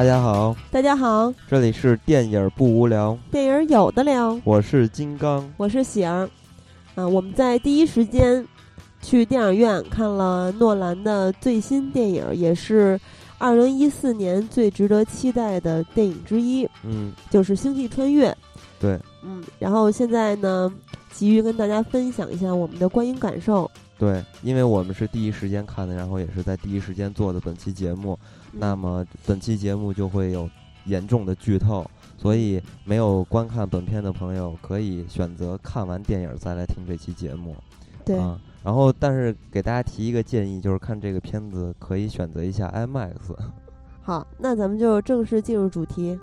大家好，大家好，这里是电影不无聊，电影有的聊。我是金刚，我是喜儿。啊，我们在第一时间去电影院看了诺兰的最新电影，也是二零一四年最值得期待的电影之一。嗯，就是《星际穿越》。对，嗯，然后现在呢，急于跟大家分享一下我们的观影感受。对，因为我们是第一时间看的，然后也是在第一时间做的本期节目，那么本期节目就会有严重的剧透，所以没有观看本片的朋友可以选择看完电影再来听这期节目。对，然后但是给大家提一个建议，就是看这个片子可以选择一下 IMAX。好，那咱们就正式进入主题。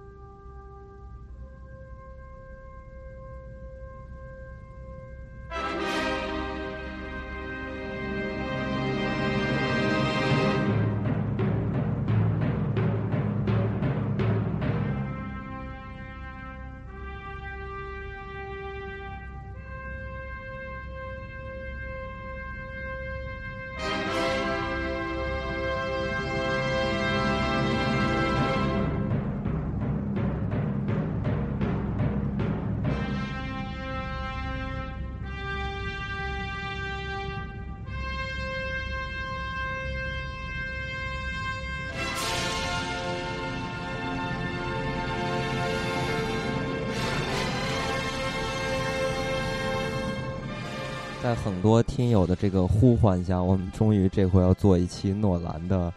很多听友的这个呼唤下，我们终于这回要做一期诺兰的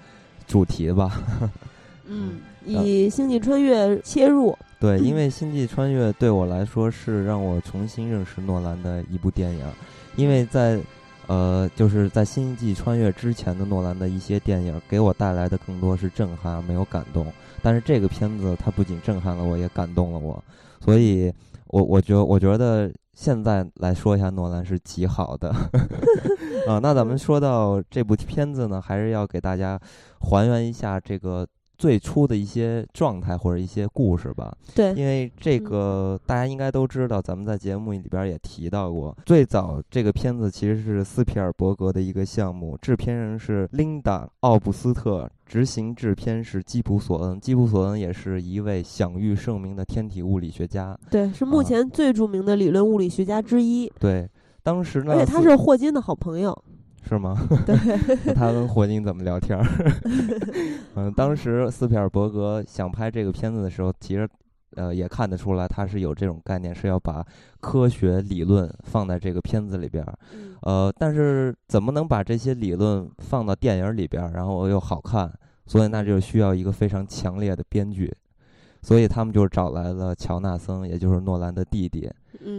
主题吧。嗯，以《星际穿越》切入。对，因为《星际穿越》对我来说是让我重新认识诺兰的一部电影，因为在呃，就是在《星际穿越》之前的诺兰的一些电影给我带来的更多是震撼而，没有感动。但是这个片子它不仅震撼了我，也感动了我，所以我我觉我觉得。现在来说一下诺兰是极好的 啊，那咱们说到这部片子呢，还是要给大家还原一下这个。最初的一些状态或者一些故事吧，对，因为这个大家应该都知道，咱们在节目里边也提到过。最早这个片子其实是斯皮尔伯格的一个项目，制片人是琳达·奥布斯特，执行制片是基普·索恩。基普·索恩也是一位享誉盛名的天体物理学家，对，是目前最著名的理论物理学家之一。对，当时呢，而且他是霍金的好朋友。是吗？对，他跟霍金怎么聊天儿？嗯，当时斯皮尔伯格想拍这个片子的时候，其实呃也看得出来，他是有这种概念，是要把科学理论放在这个片子里边儿。呃，但是怎么能把这些理论放到电影里边儿，然后又好看？所以那就需要一个非常强烈的编剧。所以他们就找来了乔纳森，也就是诺兰的弟弟，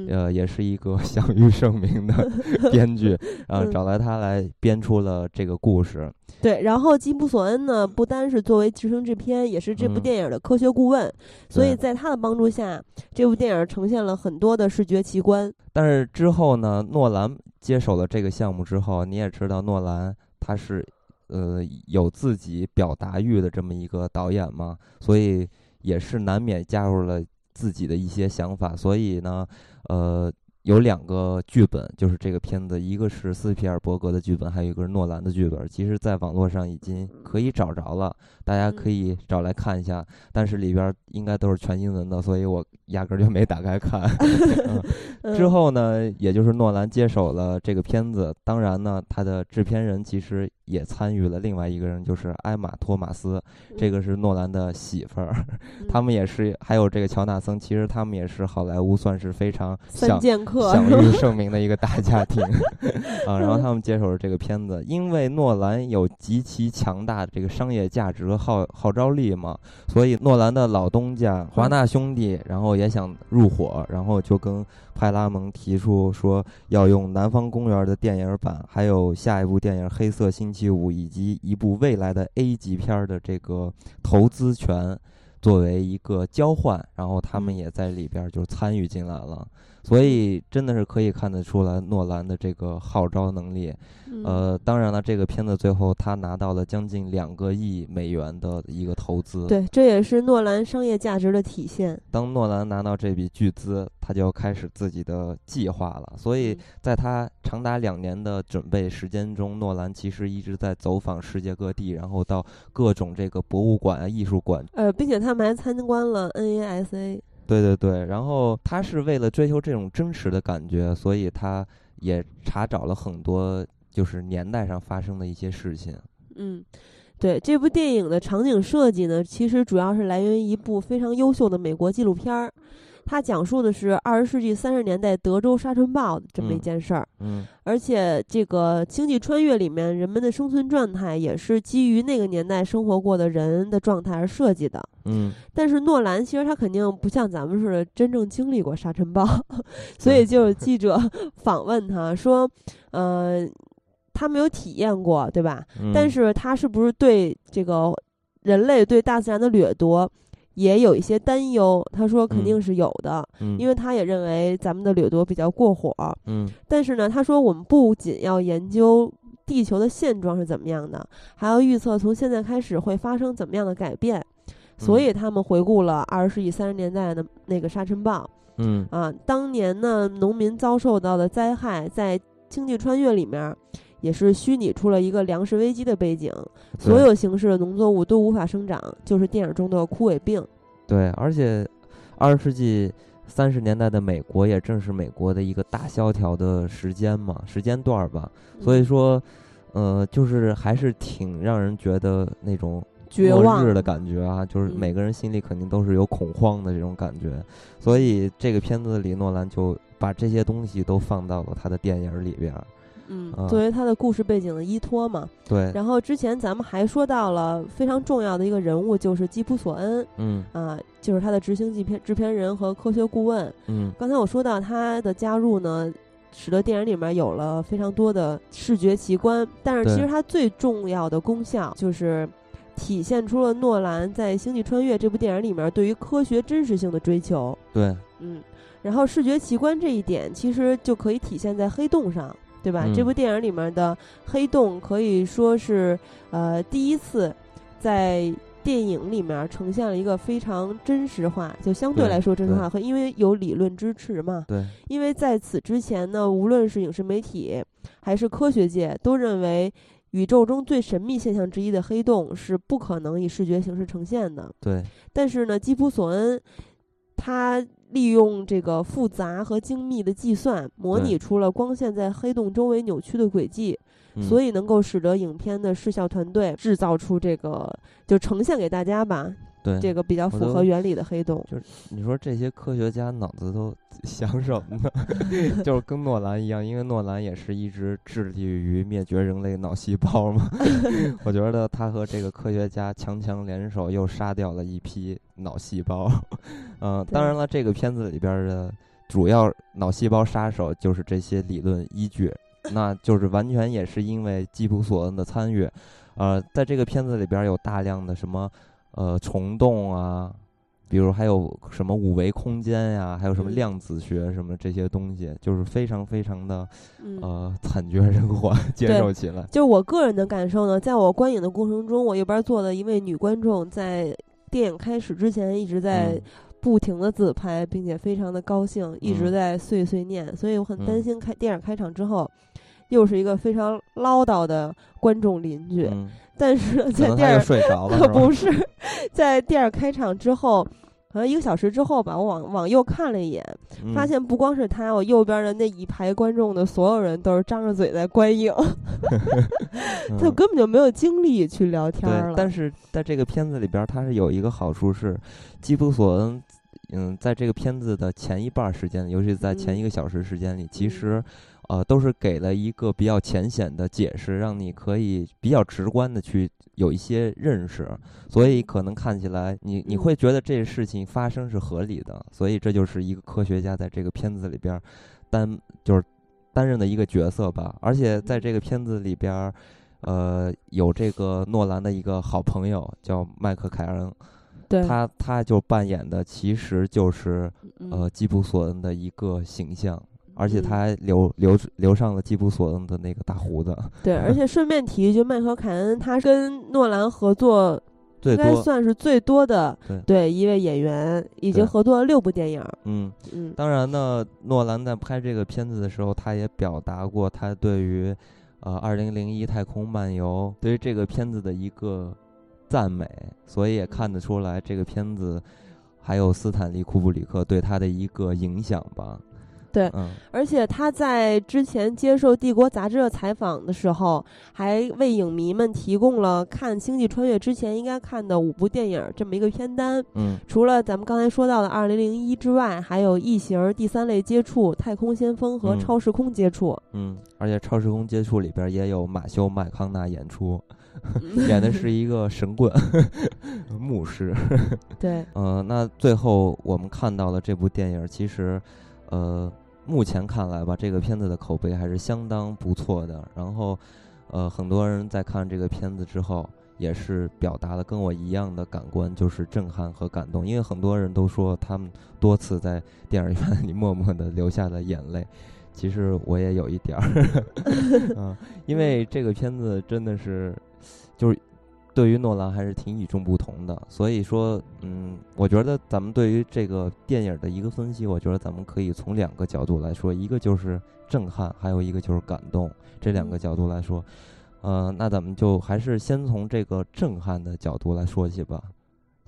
呃，也是一个 享誉盛名的 编剧，然后找来他来编出了这个故事。对，然后基普·索恩呢，不单是作为执行制片，也是这部电影的科学顾问，所以在他的帮助下，这部电影呈现了很多的视觉奇观。但是之后呢，诺兰接手了这个项目之后，你也知道，诺兰他是呃有自己表达欲的这么一个导演嘛，所以。也是难免加入了自己的一些想法，所以呢，呃，有两个剧本，就是这个片子，一个是斯皮尔伯格的剧本，还有一个是诺兰的剧本。其实，在网络上已经可以找着了，大家可以找来看一下。但是里边应该都是全英文的，所以我压根就没打开看嗯。之后呢，也就是诺兰接手了这个片子，当然呢，他的制片人其实。也参与了另外一个人，就是艾玛·托马斯，这个是诺兰的媳妇儿。他们也是，还有这个乔纳森，其实他们也是好莱坞算是非常享享誉盛名的一个大家庭 啊。然后他们接手了这个片子，因为诺兰有极其强大的这个商业价值和号号召力嘛，所以诺兰的老东家华纳兄弟，然后也想入伙，然后就跟派拉蒙提出说要用《南方公园》的电影版，还有下一部电影《黑色星期》。五以及一部未来的 A 级片的这个投资权，作为一个交换，然后他们嗯。也在里边就参与进来了，所以真的是可以看得出来诺兰的这个号召能力。嗯呃，当然了，这个片子最后他拿到了将近两个亿美元的一个投资。，对，这也是诺兰商业价值的体现。当诺兰拿到这笔巨资，他就开始自己的计划了。所以嗯在他长达两年的准备时间中，诺兰其实一直在走访世界各地，然后到各种这个博物馆啊、艺术馆呃，并且他们还参观了 NASA。对对对，然后他是为了追求这种真实的感觉，所以他也查找了很多就是年代上发生的一些事情。嗯，对，这部电影的场景设计呢，其实主要是来源于一部非常优秀的美国纪录片儿。它讲述的是二十世纪三十年代德州沙尘暴这么一嗯件事儿，嗯而且这个《星际穿越》里面人们的生存状态也是基于那个年代生活过的人的状态而设计的。嗯但是诺兰其实他肯定不像咱们似的真正经历过沙尘暴，所以就有记者 访问他说，呃，他没有体验过，对吧？嗯，但是他是不是对这个人类对大自然的掠夺也有一些担忧？他说肯定嗯是有的，嗯因为他也认为咱们的掠夺比较过火。嗯但是呢，他说我们不仅要研究地球的现状是怎么样的，还要预测从现在开始会发生怎么样的改变。所以他们回顾了二十世纪三十年代的那个沙尘暴嗯啊，当年呢农民遭受到的灾害，在《星际穿越》里面也是虚拟出了一个粮食危机的背景，所有形式的农作物都无法生长，就是电影中的枯萎病。对，而且二十世纪三十年代的美国也正是美国的一个大萧条的时间嘛，时间段儿吧。所以嗯说，呃，就是还是挺让人觉得那种末绝望日的感觉啊，就是嗯每个人心里肯定都是有恐慌的这种感觉。所以这个片子里，诺兰就把这些东西都放到了他的电影里边儿。嗯啊，作为他的故事背景的依托嘛。对，然后之前咱们还说到了非常重要的一个人物，就是基普索恩嗯啊，就是他的执行制片制片人和科学顾问。嗯刚才我说到他的加入呢，使得电影里面有了非常多的视觉奇观，但是其实它最重要的功效就是体现出了诺兰在《星际穿越》这部电影里面对于科学真实性的追求。对，嗯，然后视觉奇观这一点其实就可以体现在黑洞上。对吧？嗯这部电影里面的黑洞可以说是呃第一次在电影里面呈现了一个非常真实化，就相对对来说真实化，和因为有理论支持嘛。对，因为在此之前呢，无论是影视媒体还是科学界，都认为宇宙中最神秘现象之一的黑洞是不可能以视觉形式呈现的。对，但是呢，基普索恩他利用这个复杂和精密的计算，模拟出了光线在黑洞周围扭曲的轨迹，嗯。所以能够使得影片的视效团队制造出这个，就呈现给大家吧，对这个比较符合原理的黑洞。就是你说这些科学家脑子都想什么呢？就是跟诺兰一样，因为诺兰也是一直致力于灭绝人类脑细胞嘛。我觉得他和这个科学家强强联手，又杀掉了一批脑细胞。嗯、当然了，这个片子里边的主要脑细胞杀手就是这些理论依据，那就是完全也是因为基普索恩的参与。呃，在这个片子里边有大量的什么呃虫洞啊，比如还有什么五维空间呀、还有什么嗯。量子学什么这些东西，就是非常非常的嗯，呃惨绝人寰，接受起来。就是我个人的感受呢，在我观影的过程中，我一边坐的一位女观众在电影开始之前一直在嗯。不停的自拍，并且非常的高兴，一直嗯。在碎碎念，所以我很担嗯。心开电影开场之后，又是一个非常唠叨的观众邻居。嗯，但是在电影能他就睡着了，不是在电影开场之后。可能一个小时之后吧，我往往右看了一眼，嗯发现不光是他，我右边的那一排观众的所有人都是张着嘴在观影，他嗯根本就没有精力去聊天对，了。但是在这个片子里边儿，它是有一个好处是，基普索恩，嗯，在这个片子的前一半儿时间，尤其在前嗯一个小时时间里，其嗯实，呃，都是给了一个比较浅显的解释，让你可以比较直观的去有一些认识，所以可能看起来你你嗯。会觉得这事情发生是合理的，所以这就是一个科学家在这个片子里边儿担就是担任的一个角色吧，而且在这个片子里边儿。呃，有这个诺兰的一个好朋友叫麦克凯恩，对，他他就扮演的其实就是呃吉普索恩的一个形象，而且他还留留留上了基普索恩的那个大胡子。对，而且顺便提一句，迈克凯恩他跟诺兰合作。应该算是最多的对一位演员，已经合作了六部电影。嗯嗯，当然呢，诺兰在拍这个片子的时候，他也表达过他对于呃《二零零一太空漫游》对于这个片子的一个赞美，所以也看得出来这个片子还有斯坦利库布里克对他的一个影响吧。对，而且他在之前接受《帝国》杂志的采访的时候，还为影迷们提供了看《星际穿越》之前应该看的五部电影这么一个片单。嗯，除了咱们刚才说到的《二零零一》之外，还有《异形》《第三类接触》《太空先锋》和《超时空接触》。嗯，而且《超时空接触》里边也有马修麦康纳演出，演的是一个神棍 牧师。对，呃，那最后我们看到的这部电影，其实，呃。目前看来吧，这个片子的口碑还是相当不错的。然后，呃，很多人在看这个片子之后，也是表达了跟我一样的感官，就是震撼和感动。因为很多人都说他们多次在电影院里默默的流下了眼泪。其实我也有一点儿，嗯，因为这个片子真的是，就是。对于诺兰还是挺与众不同的，所以说，嗯，我觉得咱们对于这个电影的一个分析，我觉得咱们可以从两个角度来说，一个就是震撼，还有一个就是感动，这两个角度来说，呃，那咱们就还是先从这个震撼的角度来说起吧，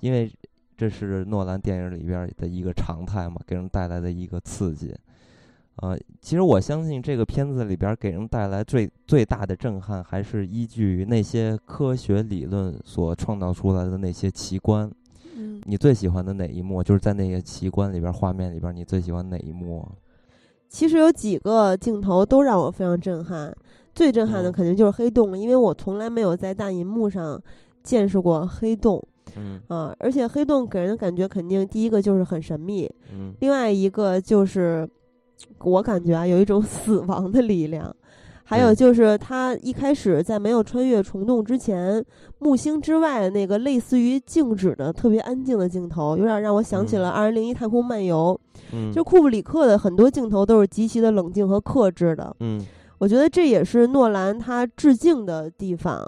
因为这是诺兰电影里边的一个常态嘛，给人带来的一个刺激。呃，其实我相信这个片子里边给人带来最最大的震撼，还是依据那些科学理论所创造出来的那些奇观。嗯，你最喜欢的哪一幕？就是在那些奇观里边、画面里边，你最喜欢哪一幕？其实有几个镜头都让我非常震撼。最震撼的肯定就是黑洞，因为我从来没有在大银幕上见识过黑洞。嗯啊，而且黑洞给人的感觉肯定第一个就是很神秘。嗯，另外一个就是。我感觉啊，有一种死亡的力量。还有就是，他一开始在没有穿越虫洞之前，木星之外那个类似于静止的、特别安静的镜头，有点让我想起了《二零零一太空漫游》。嗯，就库布里克的很多镜头都是极其的冷静和克制的。嗯，我觉得这也是诺兰他致敬的地方。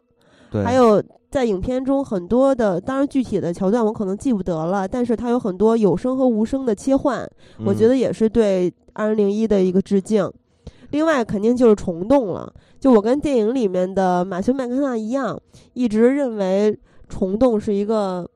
对，还有在影片中很多的，当然具体的桥段我可能记不得了，但是它有很多有声和无声的切换，我觉得也是对。二零零一的一个致敬，另外肯定就是虫洞了。就我跟电影里面的马修麦克纳一样，一直认为虫洞是一个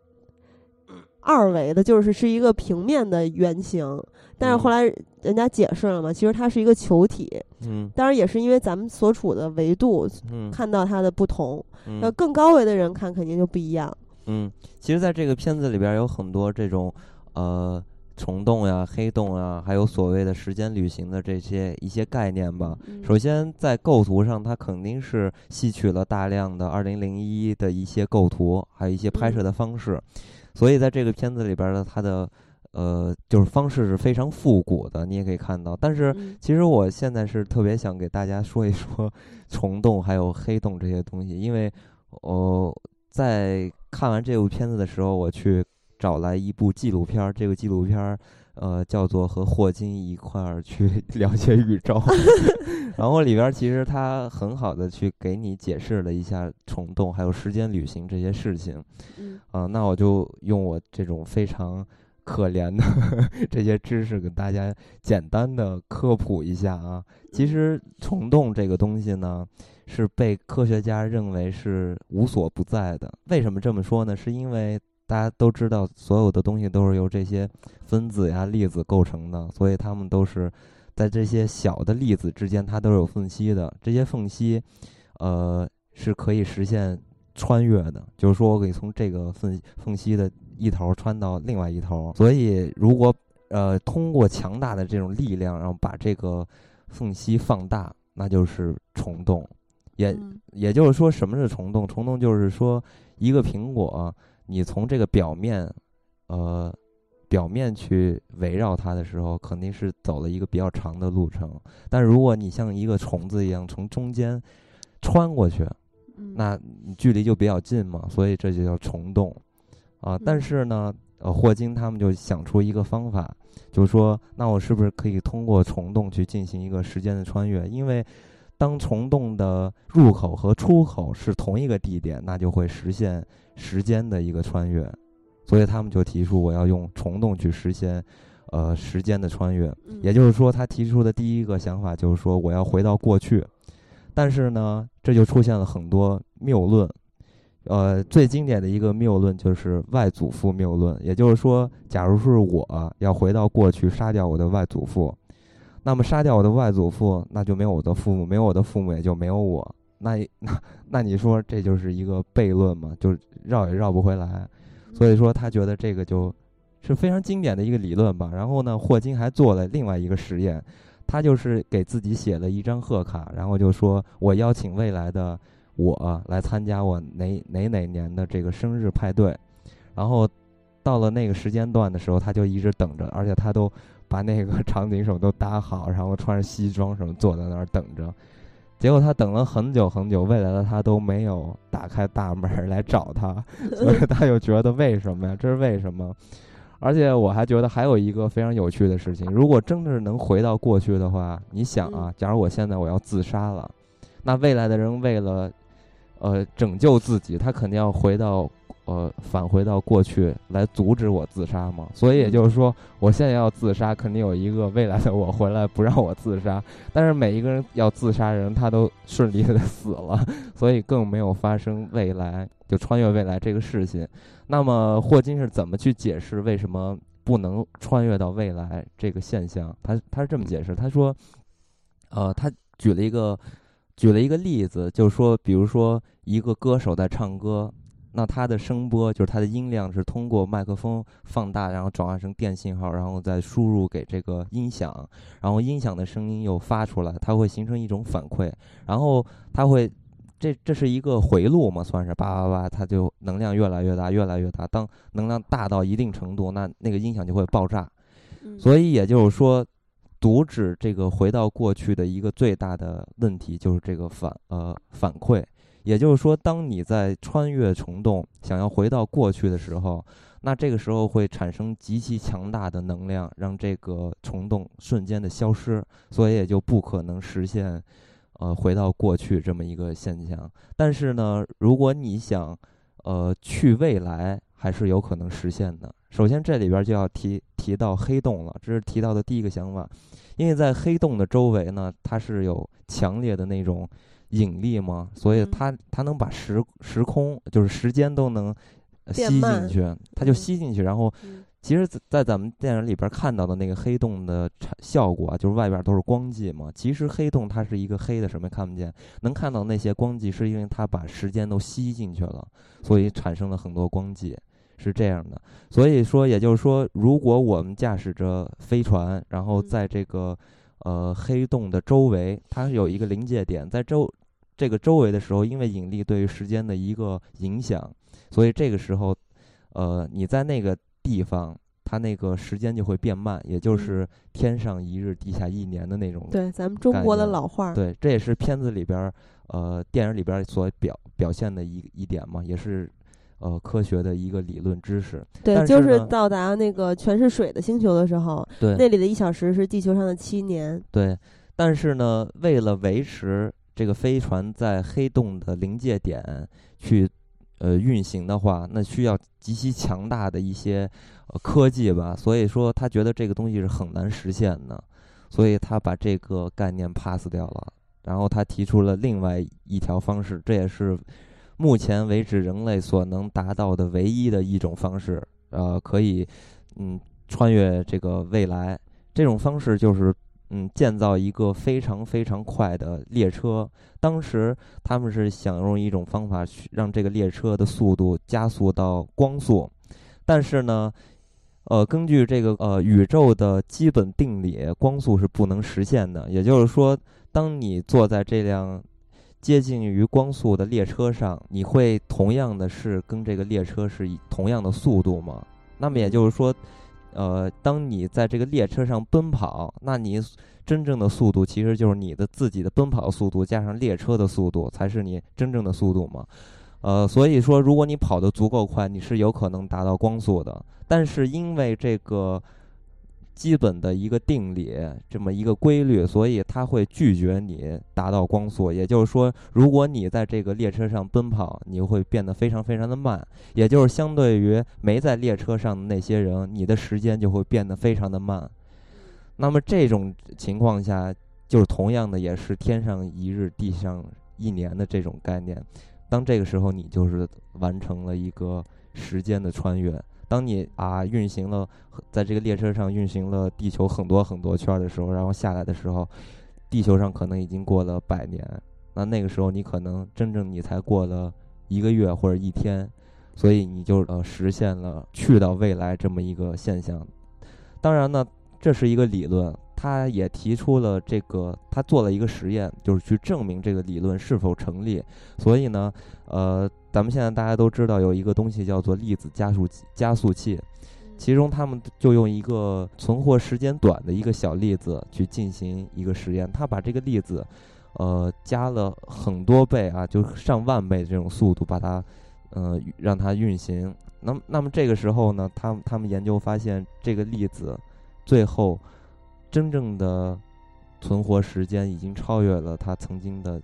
二维的，就是是一个平面的圆形。但是后来人家解释了嘛，其实它是一个球体。嗯，当然也是因为咱们所处的维度，看到它的不同。要更高维的人看，肯定就不一样。嗯，其实，在这个片子里边有很多这种呃。虫洞呀、黑洞啊，还有所谓的时间旅行的这些一些概念吧。首先，在构图上，它肯定是吸取了大量的二零零一的一些构图，还有一些拍摄的方式。所以，在这个片子里边呢，它的呃，就是方式是非常复古的，你也可以看到。但是，其实我现在是特别想给大家说一说虫洞还有黑洞这些东西，因为我在看完这部片子的时候，我去。找来一部纪录片儿，这个纪录片儿，呃，叫做和霍金一块儿去 了解宇宙。然后里边其实他很好的去给你解释了一下虫洞还有时间旅行这些事情。嗯。啊，那我就用我这种非常可怜的 这些知识给大家简单的科普一下啊。其实虫洞这个东西呢，是被科学家认为是无所不在的。为什么这么说呢？是因为大家都知道，所有的东西都是由这些分子呀、粒子构成的，所以它们都是在这些小的粒子之间，它都有缝隙的。这些缝隙，呃，是可以实现穿越的，就是说我可以从这个缝缝隙的一头穿到另外一头。所以，如果呃通过强大的这种力量，然后把这个缝隙放大，那就是虫洞。也也就是说，什么是虫洞？虫洞就是说一个苹果。你从这个表面，呃，表面去围绕它的时候，肯定是走了一个比较长的路程。但如果你像一个虫子一样从中间穿过去，那距离就比较近嘛，所以这就叫虫洞。啊。但是呢，呃，霍金他们就想出一个方法，就是说，那我是不是可以通过虫洞去进行一个时间的穿越？因为当虫洞的入口和出口是同一个地点，那就会实现时间的一个穿越。所以他们就提出，我要用虫洞去实现。呃，时间的穿越，也就是说，他提出的第一个想法就是说，我要回到过去。但是呢，这就出现了很多谬论。呃，最经典的一个谬论就是外祖父谬论，也就是说，假如是我要回到过去杀掉我的外祖父，那么杀掉我的外祖父，那就没有我的父母，没有我的父母也就没有我。那那 那你说这就是一个悖论嘛？就绕也绕不回来。所以说，他觉得这个就。是非常经典的一个理论吧。然后呢，霍金还做了另外一个实验，他就是给自己写了一张贺卡，然后就说我邀请未来的我来参加我哪哪哪年的这个生日派对。然后到了那个时间段的时候，他就一直等着，而且他都把那个 场景什么都搭好，然后穿着西装什么坐在那儿等着。结果他等了很久很久，未来的他都没有打开大门来找他，所以他又觉得为什么呀？这是为什么？而且我还觉得还有一个非常有趣的事情，如果真的是能回到过去的话，你想啊，假如我现在我要自杀了，那未来的人为了，呃，拯救自己，他肯定要回到，呃，返回到过去来阻止我自杀嘛。所以也就是说，我现在要自杀，肯定有一个未来的我回来不让我自杀。但是每一个人要自杀人，他都顺利的死了，所以更没有发生未来就穿越未来这个事情。那么霍金是怎么去解释为什么不能穿越到未来这个现象？他他是这么解释，他说，呃，他举了一个举了一个例子，就是说，比如说一个歌手在唱歌，那它的声波就是它的音量是通过麦克风放大，然后转换成电信号，然后再输入给这个音响，然后音响的声音又发出来，它会形成一种反馈，然后它会。这这是一个回路嘛，算是叭叭叭，它就能量越来越大，越来越大。当能量大到一定程度，那那个音响就会爆炸。所以也就是说，阻止这个回到过去的一个最大的问题就是这个反呃反馈。也就是说，当你在穿越虫洞想要回到过去的时候，那这个时候会产生极其强大的能量，让这个虫洞瞬间的消失，所以也就不可能实现。呃，回到过去这么一个现象，但是呢，如果你想，呃，去未来，还是有可能实现的。首先，这里边就要提提到黑洞了，这是提到的第一个想法，因为在黑洞的周围呢，它是有强烈的那种引力嘛，所以它它能把时时空，就是时间都能吸进去，它就吸进去，然后。其实，在咱们电影里边看到的那个黑洞的产效果啊，就是外边都是光迹嘛。其实黑洞它是一个黑的，什么也看不见。能看到那些光迹，是因为它把时间都吸进去了，所以产生了很多光迹，是这样的。所以说，也就是说，如果我们驾驶着飞船，然后在这个呃黑洞的周围，它是有一个临界点，在周这个周围的时候，因为引力对于时间的一个影响，所以这个时候，呃，你在那个。地方，它那个时间就会变慢，也就是天上一日，地下一年的那种。对，咱们中国的老话。对，这也是片子里边儿，呃，电影里边所表表现的一一点嘛，也是，呃，科学的一个理论知识。对，就是到达那个全是水的星球的时候，对，那里的一小时是地球上的七年。对，但是呢，为了维持这个飞船在黑洞的临界点去。呃，运行的话，那需要极其强大的一些呃科技吧，所以说他觉得这个东西是很难实现的，所以他把这个概念 pass 掉了，然后他提出了另外一条方式，这也是目前为止人类所能达到的唯一的一种方式，呃，可以嗯穿越这个未来，这种方式就是。嗯，建造一个非常非常快的列车。当时他们是想用一种方法去让这个列车的速度加速到光速，但是呢，呃，根据这个呃宇宙的基本定理，光速是不能实现的。也就是说，当你坐在这辆接近于光速的列车上，你会同样的是跟这个列车是以同样的速度吗？那么也就是说。呃，当你在这个列车上奔跑，那你真正的速度其实就是你的自己的奔跑速度加上列车的速度，才是你真正的速度嘛？呃，所以说，如果你跑得足够快，你是有可能达到光速的。但是因为这个基本的一个定理，这么一个规律，所以它会拒绝你达到光速。也就是说，如果你在这个列车上奔跑，你会变得非常非常的慢。也就是相对于没在列车上的那些人，你的时间就会变得非常的慢。那么这种情况下，就是同样的，也是天上一日，地上一年的这种概念。当这个时候，你就是完成了一个时间的穿越。当你啊运行了，在这个列车上运行了地球很多很多圈的时候，然后下来的时候，地球上可能已经过了百年。那那个时候，你可能真正你才过了一个月或者一天，所以你就呃实现了去到未来这么一个现象。当然呢，这是一个理论，他也提出了这个，他做了一个实验，就是去证明这个理论是否成立。所以呢，呃。咱们现在大家都知道有一个东西叫做粒子加速加速器，其中他们就用一个存活时间短的一个小粒子去进行一个实验，他把这个粒子，呃，加了很多倍啊，就上万倍这种速度把它，呃，让它运行。那么，那么这个时候呢，他们他们研究发现，这个粒子最后真正的存活时间已经超越了它曾经的。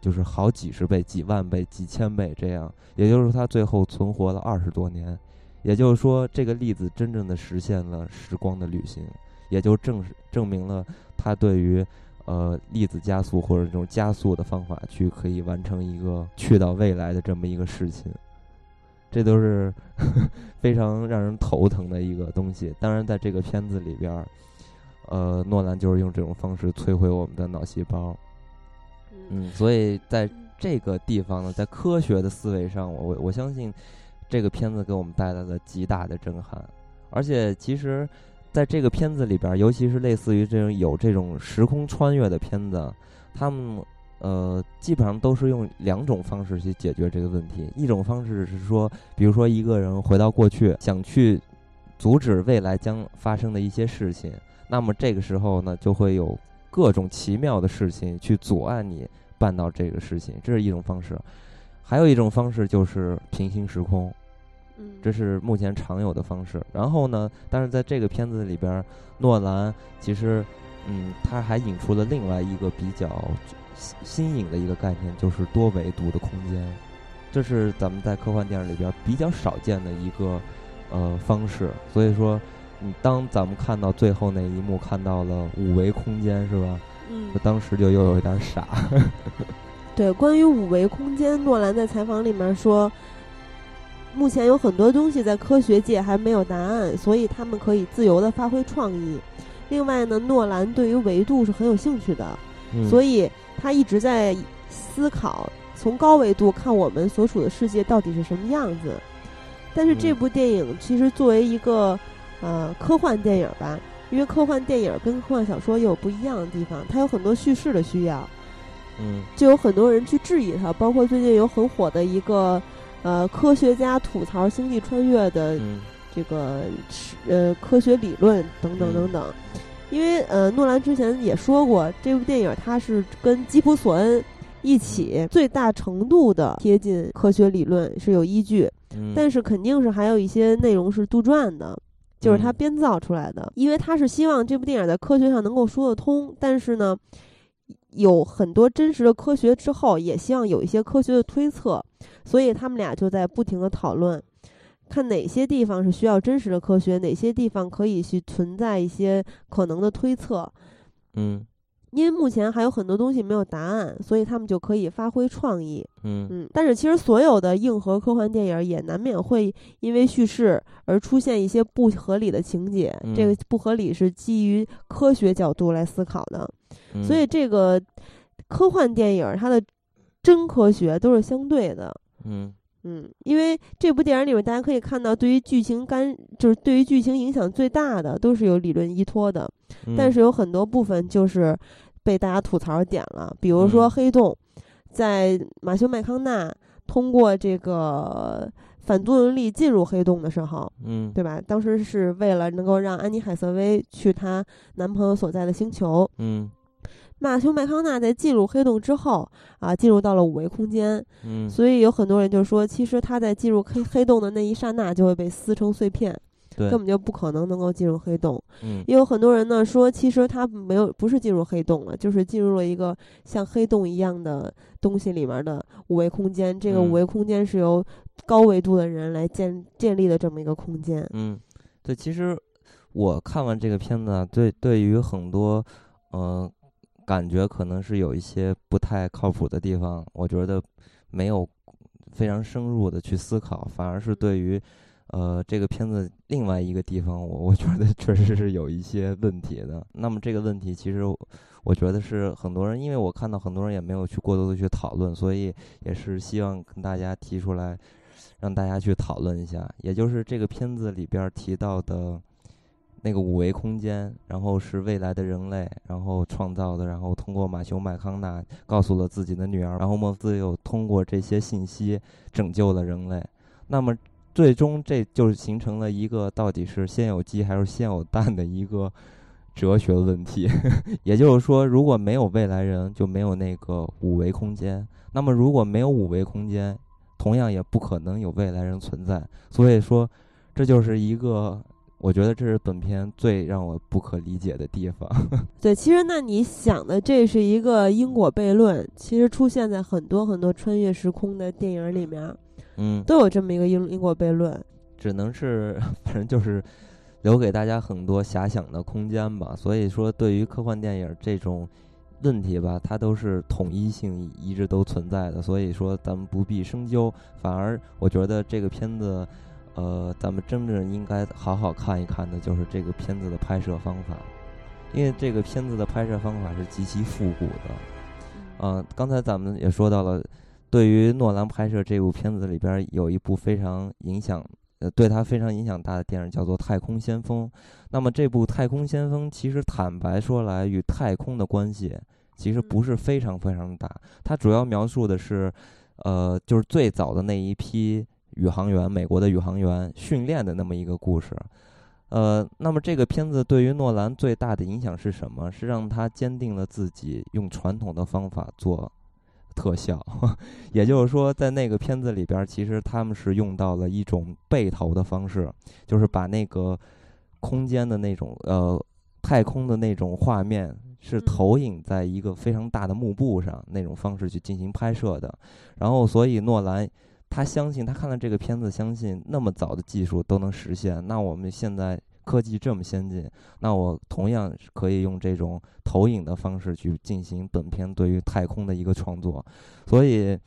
就是好几十倍、几万倍、几千倍这样，也就是说，它最后存活了二十多年，也就是说，这个粒子真正的实现了时光的旅行，也就证实证明了它对于呃粒子加速或者这种加速的方法去可以完成一个去到未来的这么一个事情，这都是 非常让人头疼的一个东西。当然，在这个片子里边儿，呃，诺兰就是用这种方式摧毁我们的脑细胞。嗯，所以在这个地方呢，在科学的思维上，我我相信这个片子给我们带来了极大的震撼。而且，其实在这个片子里边，尤其是类似于这种有这种时空穿越的片子，他们呃基本上都是用两种方式去解决这个问题。一种方式是说，比如说一个人回到过去，想去阻止未来将发生的一些事情，那么这个时候呢，就会有各种奇妙的事情去阻碍你。办到这个事情，这是一种方式；还有一种方式就是平行时空，嗯，这是目前常有的方式。然后呢，但是在这个片子里边，诺兰其实，嗯，他还引出了另外一个比较新颖的一个概念，就是多维度的空间。这是咱们在科幻电影里边比较少见的一个呃方式。所以说，你当咱们看到最后那一幕，看到了五维空间，是吧？嗯，当时就又有一点傻。对，关于五维空间，诺兰在采访里面说，目前有很多东西在科学界还没有答案，所以他们可以自由的发挥创意。另外呢，诺兰对于维度是很有兴趣的，所以他一直在思考从高维度看我们所处的世界到底是什么样子。但是这部电影其实作为一个呃科幻电影吧。因为科幻电影跟科幻小说也有不一样的地方，它有很多叙事的需要，嗯，就有很多人去质疑它，包括最近有很火的一个，呃，科学家吐槽星际穿越的这个呃科学理论等等等等。因为呃，诺兰之前也说过，这部电影它是跟基普索恩一起最大程度的贴近科学理论是有依据，但是肯定是还有一些内容是杜撰的。就是他编造出来的，因为他是希望这部电影在科学上能够说得通，但是呢，有很多真实的科学之后，也希望有一些科学的推测，所以他们俩就在不停的讨论，看哪些地方是需要真实的科学，哪些地方可以去存在一些可能的推测，嗯。因为目前还有很多东西没有答案，所以他们就可以发挥创意。嗯嗯，但是其实所有的硬核科幻电影也难免会因为叙事而出现一些不合理的情节。这个不合理是基于科学角度来思考的，所以这个科幻电影它的真科学都是相对的。嗯。嗯，因为这部电影里面，大家可以看到，对于剧情干，就是对于剧情影响最大的，都是有理论依托的。但是有很多部分就是被大家吐槽点了，比如说黑洞，在马修麦康纳通过这个反作用力进入黑洞的时候，嗯，对吧？当时是为了能够让安妮海瑟薇去她男朋友所在的星球，嗯，马修麦康纳在进入黑洞之后啊，进入到了五维空间，嗯，所以有很多人就说，其实他在进入黑黑洞的那一刹那就会被撕成碎片。对，根本就不可能能够进入黑洞。嗯，也有很多人呢说，其实他没有，不是进入黑洞了，就是进入了一个像黑洞一样的东西里面的五维空间。这个五维空间是由高维度的人来建建立的这么一个空间。嗯，对，其实我看完这个片子，对对于很多，嗯，感觉可能是有一些不太靠谱的地方，我觉得没有非常深入的去思考，反而是对于。呃，这个片子另外一个地方，我我觉得 确实是有一些问题的。那么这个问题，其实我觉得是很多人，因为我看到很多人也没有去过多的去讨论，所以也是希望跟大家提出来，让大家去讨论一下。也就是这个片子里边提到的那个五维空间，然后是未来的人类然后创造的，然后通过马修麦康纳告诉了自己的女儿，然后莫斯又通过这些信息拯救了人类。那么。最终，这就是形成了一个到底是先有鸡还是先有蛋的一个哲学问题。也就是说，如果没有未来人，就没有那个五维空间。那么，如果没有五维空间，同样也不可能有未来人存在。所以说，这就是一个，我觉得这是本片最让我不可理解的地方。对，其实那你想的这是一个因果悖论，其实出现在很多很多穿越时空的电影里面。嗯，都有这么一个因因果悖论，只能是 反正就是留给大家很多遐想的空间吧。所以说，对于科幻电影这种问题吧，它都是统一性一直都存在的。所以说，咱们不必深究，反而我觉得这个片子，呃，咱们真正应该好好看一看的就是这个片子的拍摄方法，因为这个片子的拍摄方法是极其复古的。嗯，刚才咱们也说到了。对于诺兰拍摄这部片子里边有一部非常影响，呃，对他非常影响大的电影叫做《太空先锋》。那么这部《太空先锋》其实坦白说来，与太空的关系其实不是非常非常大。它主要描述的是，呃，就是最早的那一批宇航员，美国的宇航员训练的那么一个故事。呃，那么这个片子对于诺兰最大的影响是什么？是让他坚定了自己用传统的方法做。特效，也就是说，在那个片子里边，其实他们是用到了一种背投的方式，就是把那个空间的那种呃太空的那种画面是投影在一个非常大的幕布上那种方式去进行拍摄的。然后，所以诺兰他相信，他看了这个片子，相信那么早的技术都能实现，那我们现在。科技这么先进，那我同样可以用这种投影的方式去进行本片对于太空的一个创作，所以，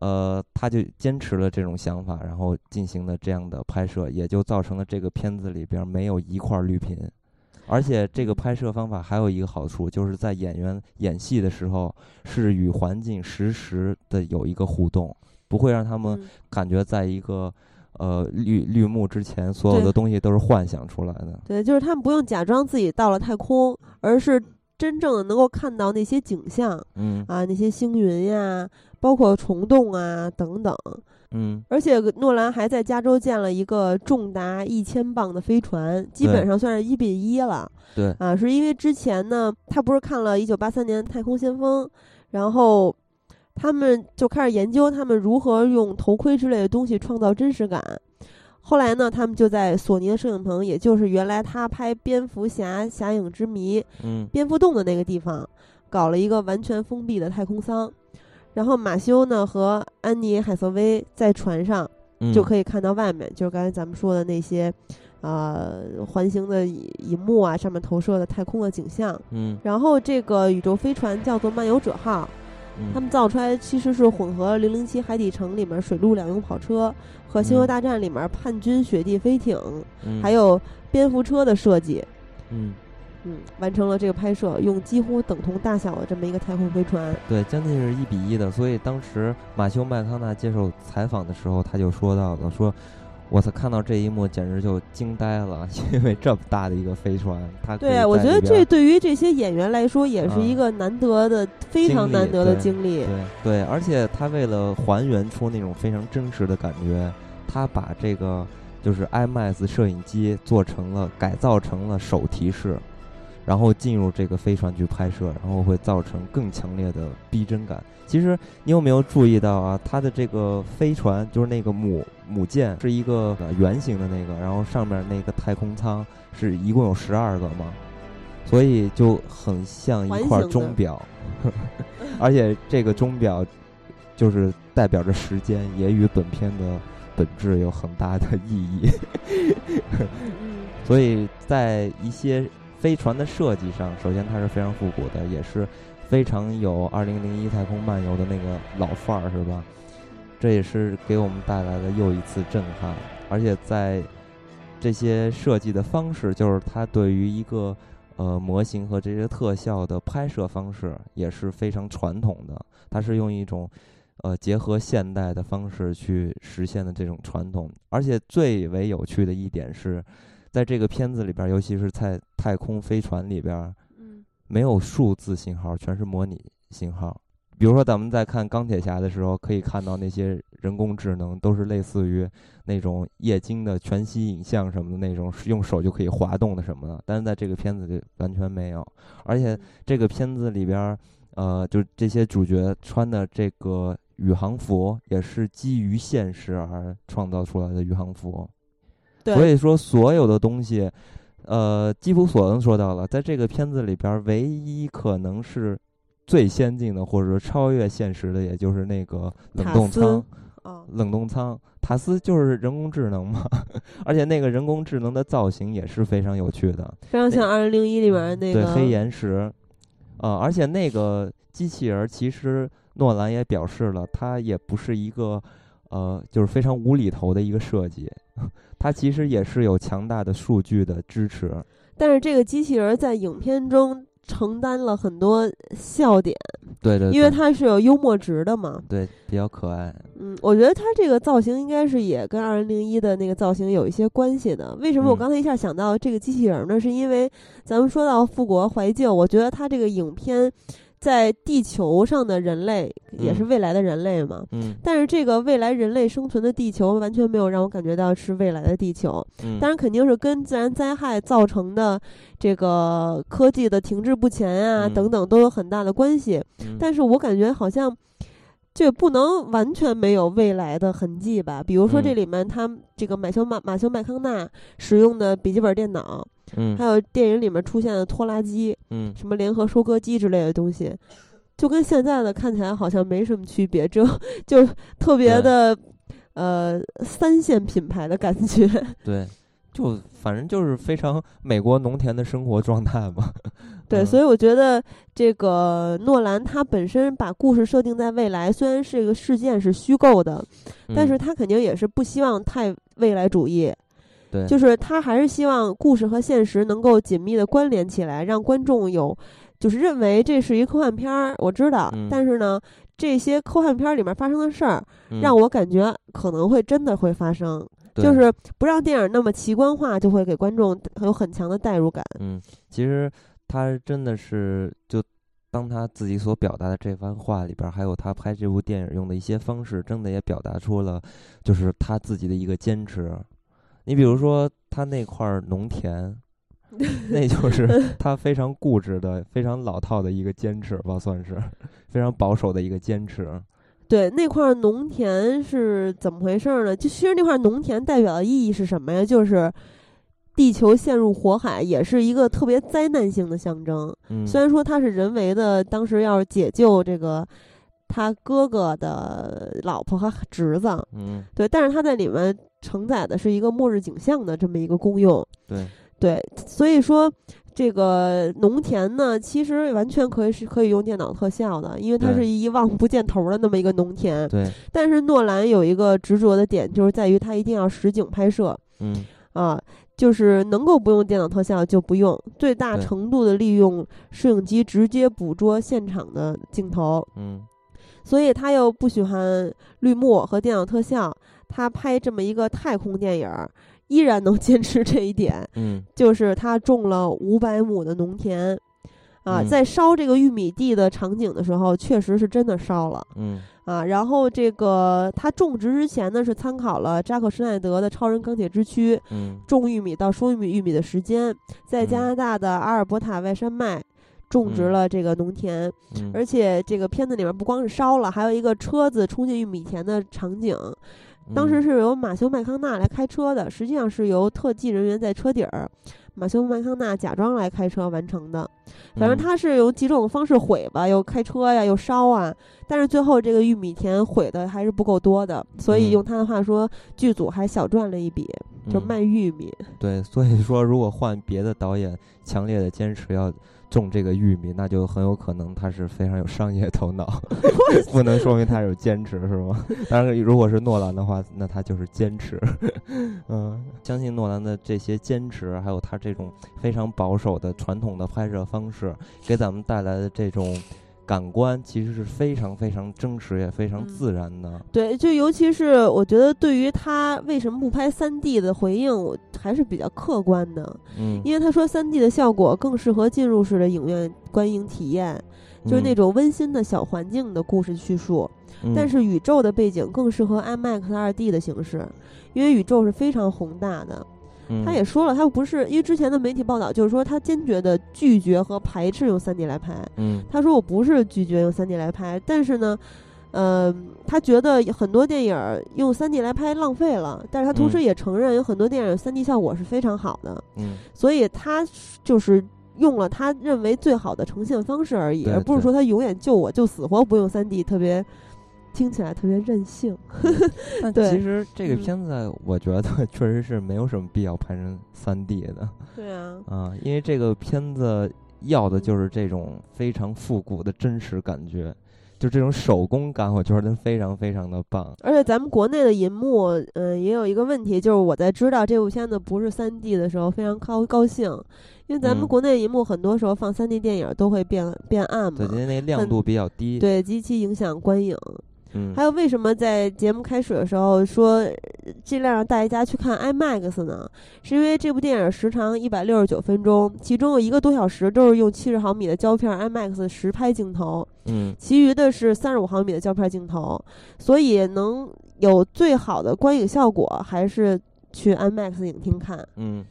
呃，他就坚持了这种想法，然后进行了这样的拍摄，也就造成了这个片子里边没有一块绿屏，而且这个拍摄方法还有一个好处，就是在演员演戏的时候是与环境实时的有一个互动，不会让他们感觉在一个。呃，绿绿幕之前，所有的东西都是幻想出来的。对，就是他们不用假装自己到了太空，而是真正的能够看到那些景象。嗯啊，那些星云呀，包括虫洞啊等等。嗯，而且诺兰还在加州建了一个重达一千磅的飞船，基本上算是一比一了。对啊，是因为之前呢，他不是看了一九八三年《太空先锋》，然后。他们就开始研究他们如何用头盔之类的东西创造真实感。后来呢，他们就在索尼的摄影棚，也就是原来他拍《蝙蝠侠：侠影之谜》嗯，蝙蝠洞的那个地方，搞了一个完全封闭的太空舱。然后马修呢和安妮海瑟薇在船上就可以看到外面，就是刚才咱们说的那些，呃，环形的银幕啊，上面投射的太空的景象。嗯，然后这个宇宙飞船叫做漫游者号。他们造出来其实是混合《零零七海底城》里面水陆两用跑车和《星球大战》里面叛军雪地飞艇，还有蝙蝠车的设计。嗯嗯，完成了这个拍摄，用几乎等同大小的这么一个太空飞船。对，将近是一比一的。所以当时马修麦康纳接受采访的时候，他就说到了说。我操！看到这一幕简直就惊呆了，因为这么大的一个飞船，它对我觉得这对于这些演员来说也是一个难得的、非常难得的经历。对对，而且他为了还原出那种非常真实的感觉，他把这个就是 IMAX 摄影机做成了改造成了手提式，然后进入这个飞船去拍摄，然后会造成更强烈的逼真感。其实你有没有注意到啊？它的这个飞船就是那个母母舰是一个圆形的那个，然后上面那个太空舱是一共有十二个嘛，所以就很像一块钟表，而且这个钟表就是代表着时间，也与本片的本质有很大的意义。所以在一些飞船的设计上，首先它是非常复古的，也是。非常有《二零零一太空漫游》的那个老范儿，是吧？这也是给我们带来的又一次震撼。而且在这些设计的方式，就是它对于一个呃模型和这些特效的拍摄方式也是非常传统的。它是用一种呃结合现代的方式去实现的这种传统。而且最为有趣的一点是，在这个片子里边，尤其是在太空飞船里边。没有数字信号，全是模拟信号。比如说，咱们在看钢铁侠的时候，可以看到那些人工智能都是类似于那种液晶的全息影像什么的那种，用手就可以滑动的什么的。但是在这个片子里完全没有。而且这个片子里边，呃，就这些主角穿的这个宇航服也是基于现实而创造出来的宇航服。所以说，所有的东西。呃，基普索恩说到了，在这个片子里边，唯一可能是最先进的，或者说超越现实的，也就是那个冷冻舱。冷冻舱，塔斯就是人工智能嘛，而且那个人工智能的造型也是非常有趣的，非常像《二零零一》里面那个对黑岩石。啊，而且那个机器人，其实诺兰也表示了，它也不是一个呃，就是非常无厘头的一个设计。它其实也是有强大的数据的支持，但是这个机器人在影片中承担了很多笑点，对对，因为它是有幽默值的嘛，对，比较可爱。嗯，我觉得它这个造型应该是也跟二零零一的那个造型有一些关系的。为什么我刚才一下想到这个机器人呢？是因为咱们说到复国怀旧，我觉得它这个影片。在地球上的人类也是未来的人类嘛？嗯，但是这个未来人类生存的地球完全没有让我感觉到是未来的地球。嗯，当然肯定是跟自然灾害造成的这个科技的停滞不前啊等等都有很大的关系。但是我感觉好像就不能完全没有未来的痕迹吧？比如说这里面他这个马修马马修麦康纳使用的笔记本电脑。嗯，还有电影里面出现的拖拉机，嗯，什么联合收割机之类的东西，就跟现在的看起来好像没什么区别，就就特别的呃三线品牌的感觉。对，就反正就是非常美国农田的生活状态嘛。对，所以我觉得这个诺兰他本身把故事设定在未来，虽然是一个事件是虚构的，但是他肯定也是不希望太未来主义。对，就是他还是希望故事和现实能够紧密的关联起来，让观众有，就是认为这是一科幻片儿。我知道，但是呢，这些科幻片儿里面发生的事儿，让我感觉可能会真的会发生，就是不让电影那么奇观化，就会给观众有很强的代入感。嗯，其实他真的是，就当他自己所表达的这番话里边，还有他拍这部电影用的一些方式，真的也表达出了，就是他自己的一个坚持。你比如说，他那块农田，那就是他非常固执的、非常老套的一个坚持吧，算是非常保守的一个坚持。对，那块农田是怎么回事呢？就其实那块农田代表的意义是什么呀？就是地球陷入火海，也是一个特别灾难性的象征。嗯，虽然说它是人为的，当时要是解救这个他哥哥的老婆和侄子，嗯，对，但是他在里面。承载的是一个末日景象的这么一个功用，对对，所以说这个农田呢，其实完全可以是可以用电脑特效的，因为它是一望不见头的那么一个农田。对，但是诺兰有一个执着的点，就是在于他一定要实景拍摄。嗯啊，就是能够不用电脑特效就不用，最大程度的利用摄影机直接捕捉现场的镜头。嗯，所以他又不喜欢绿幕和电脑特效。他拍这么一个太空电影，依然能 坚持这一点。嗯，就是他种了五百亩的农田，啊，嗯在烧这个玉米地的场景的时候，确实是真的烧了嗯啊。然后这个他种植之前呢，是参考了扎克施耐德的《超人钢铁之躯》嗯种玉米到收玉米玉米的时间，在加嗯拿大的阿尔伯塔外山脉种植嗯了这个农田，嗯，而且这个片子里面不光是烧了，还有一个车子冲进玉米田的场景。当时嗯是由马修麦康纳来开车的，实际上是由特技人员在车底儿，马修麦康纳假装来开车完成的。反正嗯他是有几种方式毁吧，又开车呀，又烧啊，但是最后这个玉米田毁的还是不够多的，所以嗯用他的话说，剧组还小赚了一笔，就嗯卖玉米。对，所以说如果换别的导演，强烈的坚持要种这个玉米，那就很有可能他是非常有商业头脑，不能说明他有坚持，是吗？当然，如果是诺兰的话，那他就是坚持。嗯，相信诺兰的这些坚持，还有他这种非常保守的传统的拍摄方式，给咱们带来的这种。感官其实是非常非常真实也非常嗯自然的，对，就尤其是我觉得对于他为什么不拍三 D 的回应，我还是比较客观的，嗯，因为他说三 D 的效果更适合进入式的影院观影体验，就是那嗯，种温馨的小环境的故事叙述。嗯但是宇宙的背景更适合 IMAX 二 D 的形式，因为宇宙是非常宏大的。他嗯也说了，他不是因为之前的媒体报道就是说他坚决的拒绝和排斥用三 D 来拍。嗯。他说我不是拒绝用三 D 来拍，但是呢，呃，他觉得很多电影儿用三 D 来拍浪费了，但是他同时嗯。也承认有很多电影三 D 效果是非常好的，嗯。所以他就是用了他认为最好的呈现方式而已，而不是说他永远就我就死活不用三 D，特别听起来特别任性。但对其实这个嗯片子，我觉得 确实是没有什么必要拍成三 D 的 对啊，啊，因为这个片子要的就是这种非常复古的真实感觉，就这种手工感，我觉得非常非常的棒。而且咱们国内的银幕，嗯、也有一个问题，就是我在知道这部片子不是三 D 的时候，非常高高兴，因为咱们嗯国内银幕很多时候放三 D 电影都会变变暗嘛对，嘛因，为那亮度比较低。，对，极其影响观影。嗯还有为什么在节目开始的时候说呃尽量让大家去看 IMAX 呢？是因为这部电影时长一百六十九分钟，其中有一个多小时都是用七十毫米的胶片 IMAX 实拍镜头，嗯其余的是三十五毫米的胶片镜头，所以能有最好的观影效果，还是去 IMAX 影厅看。嗯，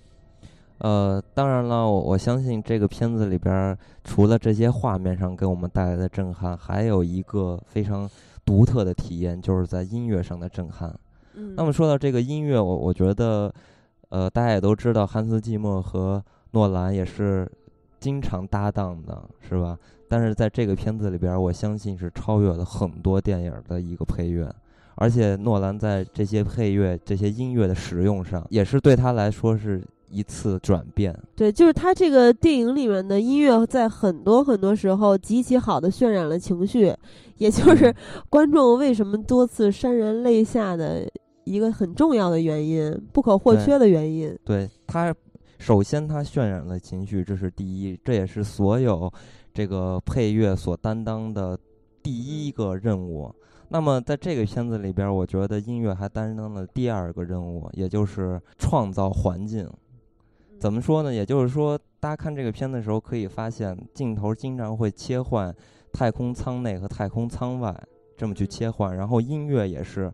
呃，当然了，我我相信这个片子里边，除了这些画面上给我们带来的震撼，还有一个非常独特的体验，就是在音乐上的震撼。嗯，那么说到这个音乐，我我觉得，呃，大家也都知道，汉斯季默和诺兰也是经常搭档的，是吧？但是在这个片子里边，我相信是超越了很多电影的一个配乐，而且诺兰在这些配乐、这些音乐的使用上，也是对他来说是一次转变。对，就是他这个电影里面的音乐，在很多很多时候极其好的渲染了情绪，也就是嗯观众为什么多次潸然泪下的一个很重要的原因，不可或缺的原因。对他，首先他渲染了情绪，这是第一，这也是所有这个配乐所担当的第一个任务。那么在这个片子里边，我觉得音乐还担当了第二个任务，也就是创造环境。怎么说呢？也就是说，大家看这个片子的时候，可以发现镜头经常会切换太空舱内和太空舱外，这么去切换，然后音乐也是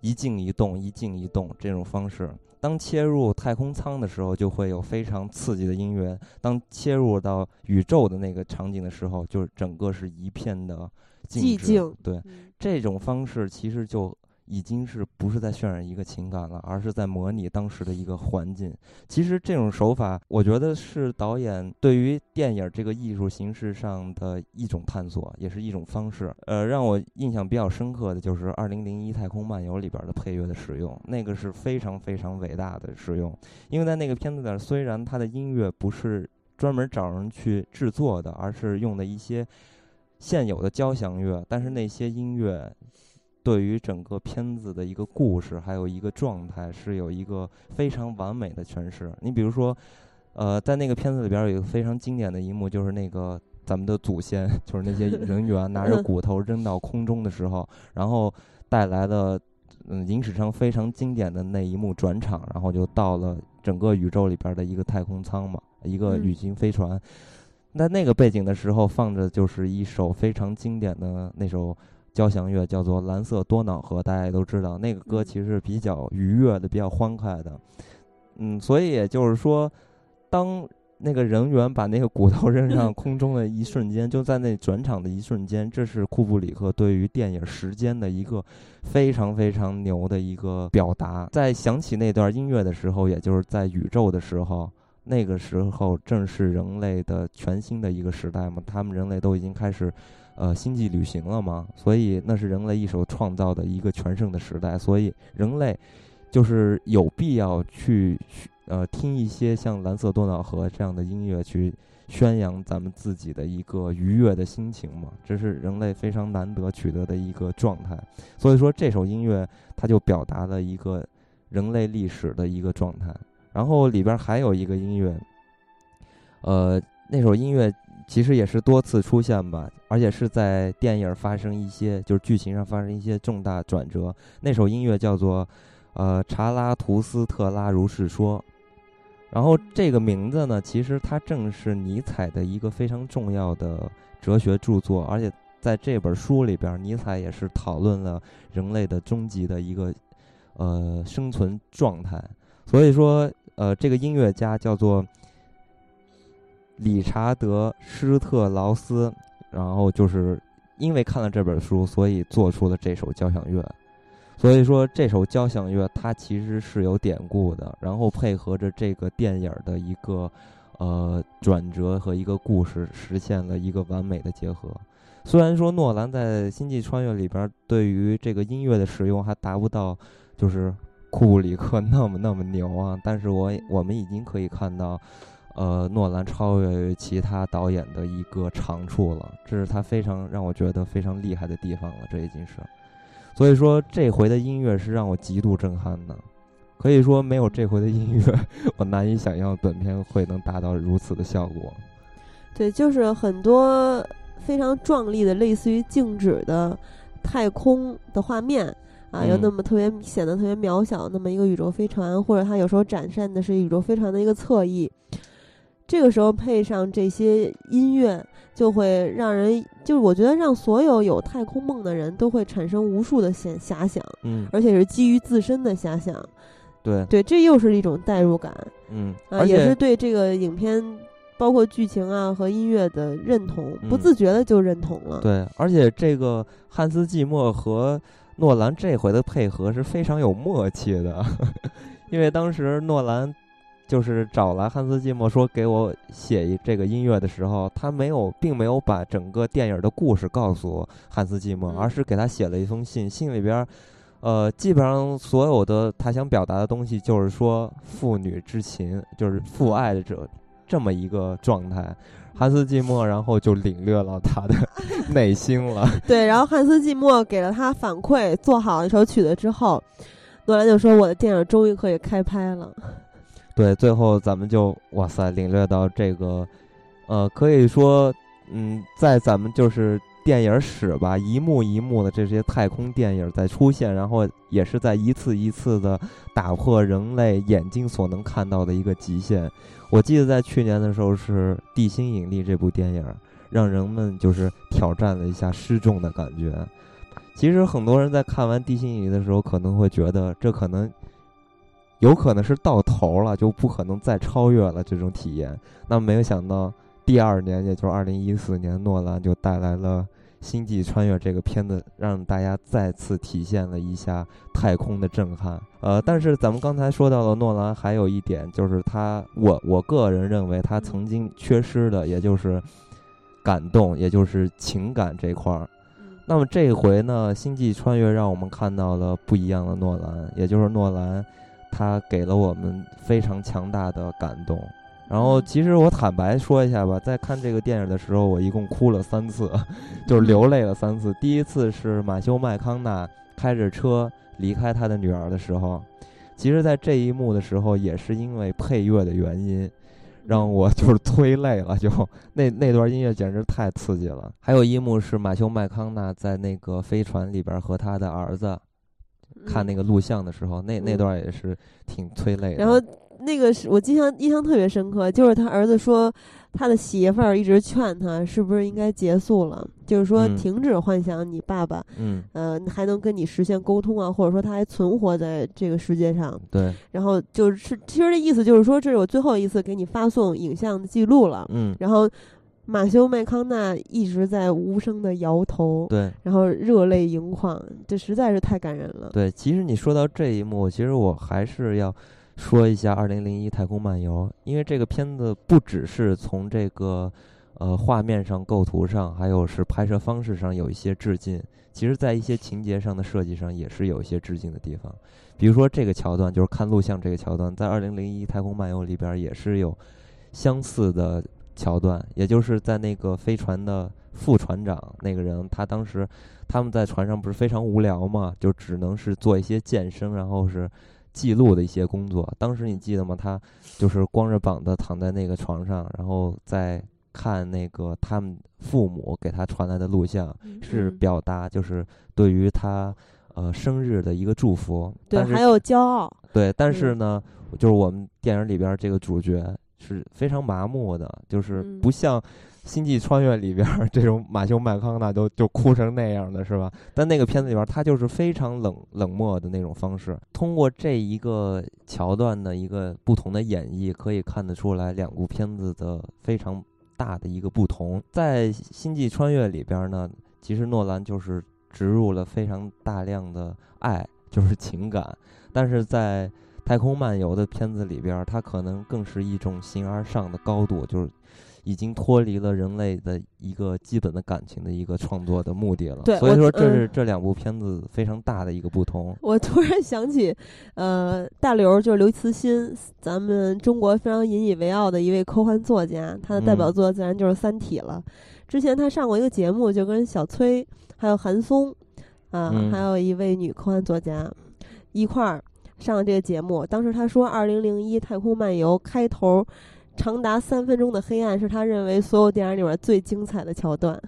一静一动、一静一动这种方式。当切入太空舱的时候，就会有非常刺激的音乐；当切入到宇宙的那个场景的时候，就是整个是一片的。寂静对，嗯这种方式其实就已经是不是在渲染一个情感了，而是在模拟当时的一个环境。其实这种手法，我觉得是导演对于电影这个艺术形式上的一种探索，也是一种方式。呃，让我印象比较深刻的就是《二零零一太空漫游》里边的配乐的使用，那个是非常非常伟大的使用。因为在那个片子里，虽然它的音乐不是专门找人去制作的，而是用的一些现有的交响乐，但是那些音乐对于整个片子的一个故事，还有一个状态，是有一个非常完美的诠释。你比如说，呃，在那个片子里边有一个非常经典的一幕，就是那个咱们的祖先，就是那些人员拿着骨头扔到空中的时候，然后带来了嗯影史上非常经典的那一幕转场，然后就到了整个宇宙里边的一个太空舱嘛，一个嗯旅行飞船。在那个背景的时候放着就是一首非常经典的那首交响乐，叫做《蓝色多瑙河》，大家也都知道，那个歌其实比较愉悦的，比较欢快的。嗯，所以也就是说，当那个人员把那个骨头扔上空中的一瞬间，就在那转场的一瞬间，这是库布里克对于电影时间的一个非常非常牛的一个表达。在想起那段音乐的时候，也就是在宇宙的时候。那个时候正是人类的全新的一个时代嘛，他们人类都已经开始，呃，星际旅行了嘛，所以那是人类一手创造的一个全盛的时代，所以人类就是有必要去，呃，听一些像《蓝色多瑙河》这样的音乐，去宣扬咱们自己的一个愉悦的心情嘛，这是人类非常难得取得的一个状态，所以说这首音乐它就表达了一个人类历史的一个状态。然后里边还有一个音乐，呃，那首音乐其实也是多次出现吧，而且是在电影发生一些就是剧情上发生一些重大转折。那首音乐叫做呃《查拉图斯特拉如是说》，然后这个名字呢，其实它正是尼采的一个非常重要的哲学著作，而且在这本书里边，尼采也是讨论了人类的终极的一个呃生存状态，所以说。呃，这个音乐家叫做理查德·施特劳斯，然后就是因为看了这本书，所以做出了这首交响乐。所以说，这首交响乐它其实是有典故的，然后配合着这个电影的一个呃转折和一个故事，实现了一个完美的结合。虽然说诺兰在《星际穿越》里边对于这个音乐的使用还达不到，就是。库布里克那么那么牛啊！但是我我们已经可以看到，呃，诺兰超越于其他导演的一个长处了，这是他非常让我觉得非常厉害的地方了。这已经是，所以说这回的音乐是让我极度震撼的，可以说没有这回的音乐，我难以想象本片会能达到如此的效果。对，就是很多非常壮丽的，类似于静止的太空的画面。啊，有那么特别显得特别渺小，那么一个宇宙飞船，或者它有时候展现的是宇宙飞船的一个侧翼，这个时候配上这些音乐，就会让人，就是我觉得让所有有太空梦的人都会产生无数的遐遐想，嗯，而且是基于自身的遐想，对。对，这又是一种代入感，嗯，啊，也是对这个影片包括剧情啊和音乐的认同，不自觉的就认同了，对，而且这个汉斯季默和。诺兰这回的配合是非常有默契的，因为当时诺兰就是找来汉斯季默说给我写这个音乐的时候，他没有，并没有把整个电影的故事告诉汉斯季默，而是给他写了一封信，信里边，呃，基本上所有的他想表达的东西就是说父女之情，就是父爱的这这么一个状态。汉斯季默，然后就领略了他的 内心了。对，然后汉斯季默给了他反馈，做好一首曲子之后，诺兰就说：“我的电影终于可以开拍了。”对，最后咱们就哇塞，领略到这个，呃，可以说，嗯，在咱们就是电影史吧，一幕一幕的这些太空电影在出现，然后也是在一次一次的打破人类眼睛所能看到的一个极限。我记得在去年的时候是《地心引力》这部电影，让人们就是挑战了一下失重的感觉。其实很多人在看完《地心引力》的时候，可能会觉得这可能有可能是到头了，就不可能再超越了这种体验。那没有想到，第二年，也就是二零一四年，诺兰就带来了。《星际穿越》这个片子让大家再次体现了一下太空的震撼。呃，但是咱们刚才说到了诺兰，还有一点就是他，我我个人认为他曾经缺失的，也就是感动，也就是情感这块儿。那么这回呢，《星际穿越》让我们看到了不一样的诺兰，也就是诺兰，他给了我们非常强大的感动。然后，其实我坦白说一下吧，在看这个电影的时候，我一共哭了三次，就是流泪了三次。第一次是马修麦康纳开着车离开他的女儿的时候，其实，在这一幕的时候，也是因为配乐的原因，让我就是催泪了。就 那那段音乐简直太刺激了。还有一幕是马修麦康纳在那个飞船里边和他的儿子，看那个录像的时候，那那段也是挺催泪的。然后那个是我印象印象特别深刻，就是他儿子说。他的媳妇儿一直劝他，是不是应该结束了？就是说，停止幻想你爸爸，嗯，呃，还能跟你实现沟通啊，或者说他还存活在这个世界上。对。然后就是，其实这意思就是说，这是我最后一次给你发送影像记录了。嗯。然后马修麦康纳一直在无声的摇头。对。然后热泪盈眶，这实在是太感人了。对，其实你说到这一幕，其实我还是要。说一下《二零零一太空漫游》，因为这个片子不只是从这个呃画面上、构图上，还有是拍摄方式上有一些致敬。其实，在一些情节上的设计上，也是有一些致敬的地方。比如说这个桥段，就是看录像这个桥段，在《二零零一太空漫游》里边也是有相似的桥段，也就是在那个飞船的副船长那个人，他当时他们在船上不是非常无聊嘛，就只能是做一些健身，然后是。记录的一些工作，当时你记得吗？他就是光着膀子躺在那个床上，然后在看那个他们父母给他传来的录像，是表达就是对于他呃生日的一个祝福。对，还有骄傲。对，但是呢，就是我们电影里边这个主角是非常麻木的，就是不像。星际穿越里边这种马修麦康纳都就哭成那样的是吧？但那个片子里边他就是非常冷冷漠的那种方式。通过这一个桥段的一个不同的演绎，可以看得出来两部片子的非常大的一个不同。在星际穿越里边呢，其实诺兰就是植入了非常大量的爱，就是情感；但是在太空漫游的片子里边，它可能更是一种形而上的高度，就是。已经脱离了人类的一个基本的感情的一个创作的目的了。对，所以说这是这两部片子非常大的一个不同。我突然想起，呃，大刘就是刘慈欣，咱们中国非常引以为傲的一位科幻作家，他的代表作自然就是《三体》了。之前他上过一个节目，就跟小崔还有韩松，啊，还有一位女科幻作家一块儿上了这个节目。当时他说，《二零零一太空漫游》开头。长达三分钟的黑暗是他认为所有电影里面最精彩的桥段。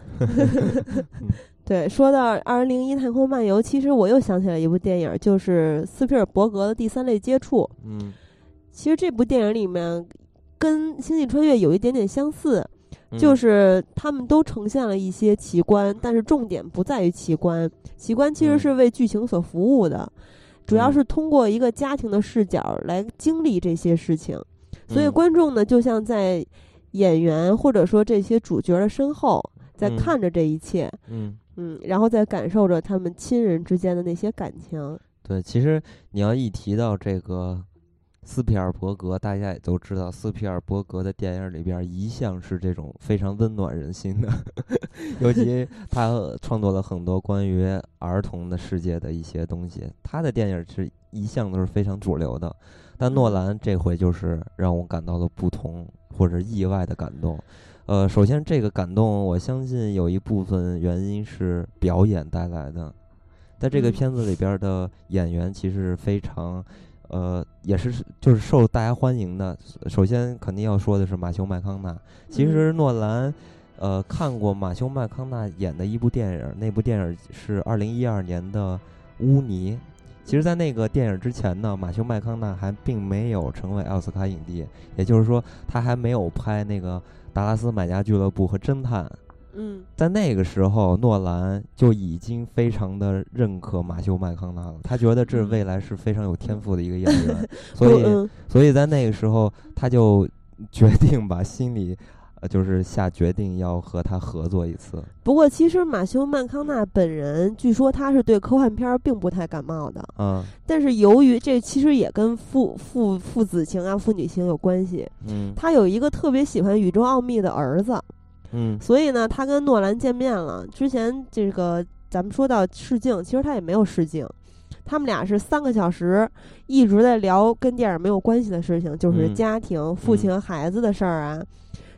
对，说到《二零零一太空漫游》，其实我又想起来一部电影，就是斯皮尔伯格的《第三类接触》。嗯，其实这部电影里面跟《星际穿越》有一点点相似，就是他们都呈现了一些奇观，但是重点不在于奇观，奇观其实是为剧情所服务的，主要是通过一个家庭的视角来经历这些事情。所以观众呢，就像在演员或者说这些主角的身后，在看着这一切，嗯嗯，然后在感受着他们亲人之间的那些感情。对，其实你要一提到这个斯皮尔伯格，大家也都知道，斯皮尔伯格的电影里边一向是这种非常温暖人心的，尤其 他创作了很多关于儿童的世界的一些东西，他的电影是一向都是非常主流的。但诺兰这回就是让我感到了不同或者意外的感动，呃，首先这个感动，我相信有一部分原因是表演带来的，在这个片子里边的演员其实非常，呃，也是就是受大家欢迎的。首先肯定要说的是马修麦康纳，其实诺兰，呃，看过马修麦康纳演的一部电影，那部电影是二零一二年的《污泥》。其实，在那个电影之前呢，马修麦康纳还并没有成为奥斯卡影帝，也就是说，他还没有拍那个《达拉斯买家俱乐部》和《侦探》。嗯，在那个时候，诺兰就已经非常的认可马修麦康纳了，他觉得这未来是非常有天赋的一个演员，所以，所以在那个时候，他就 决定把心里。就是下决定要和他合作一次。不过，其实马修曼康纳本人据说他是对科幻片并不太感冒的。嗯。但是由于这其实也跟父父父子情啊、父女情有关系。嗯。他有一个特别喜欢宇宙奥秘的儿子。嗯。所以呢，他跟诺兰见面了。之前这个咱们说到试镜，其实他也没有试镜。他们俩是三个小时一直在聊跟电影没有关系的事情，就是家庭、父亲和孩子的事儿啊。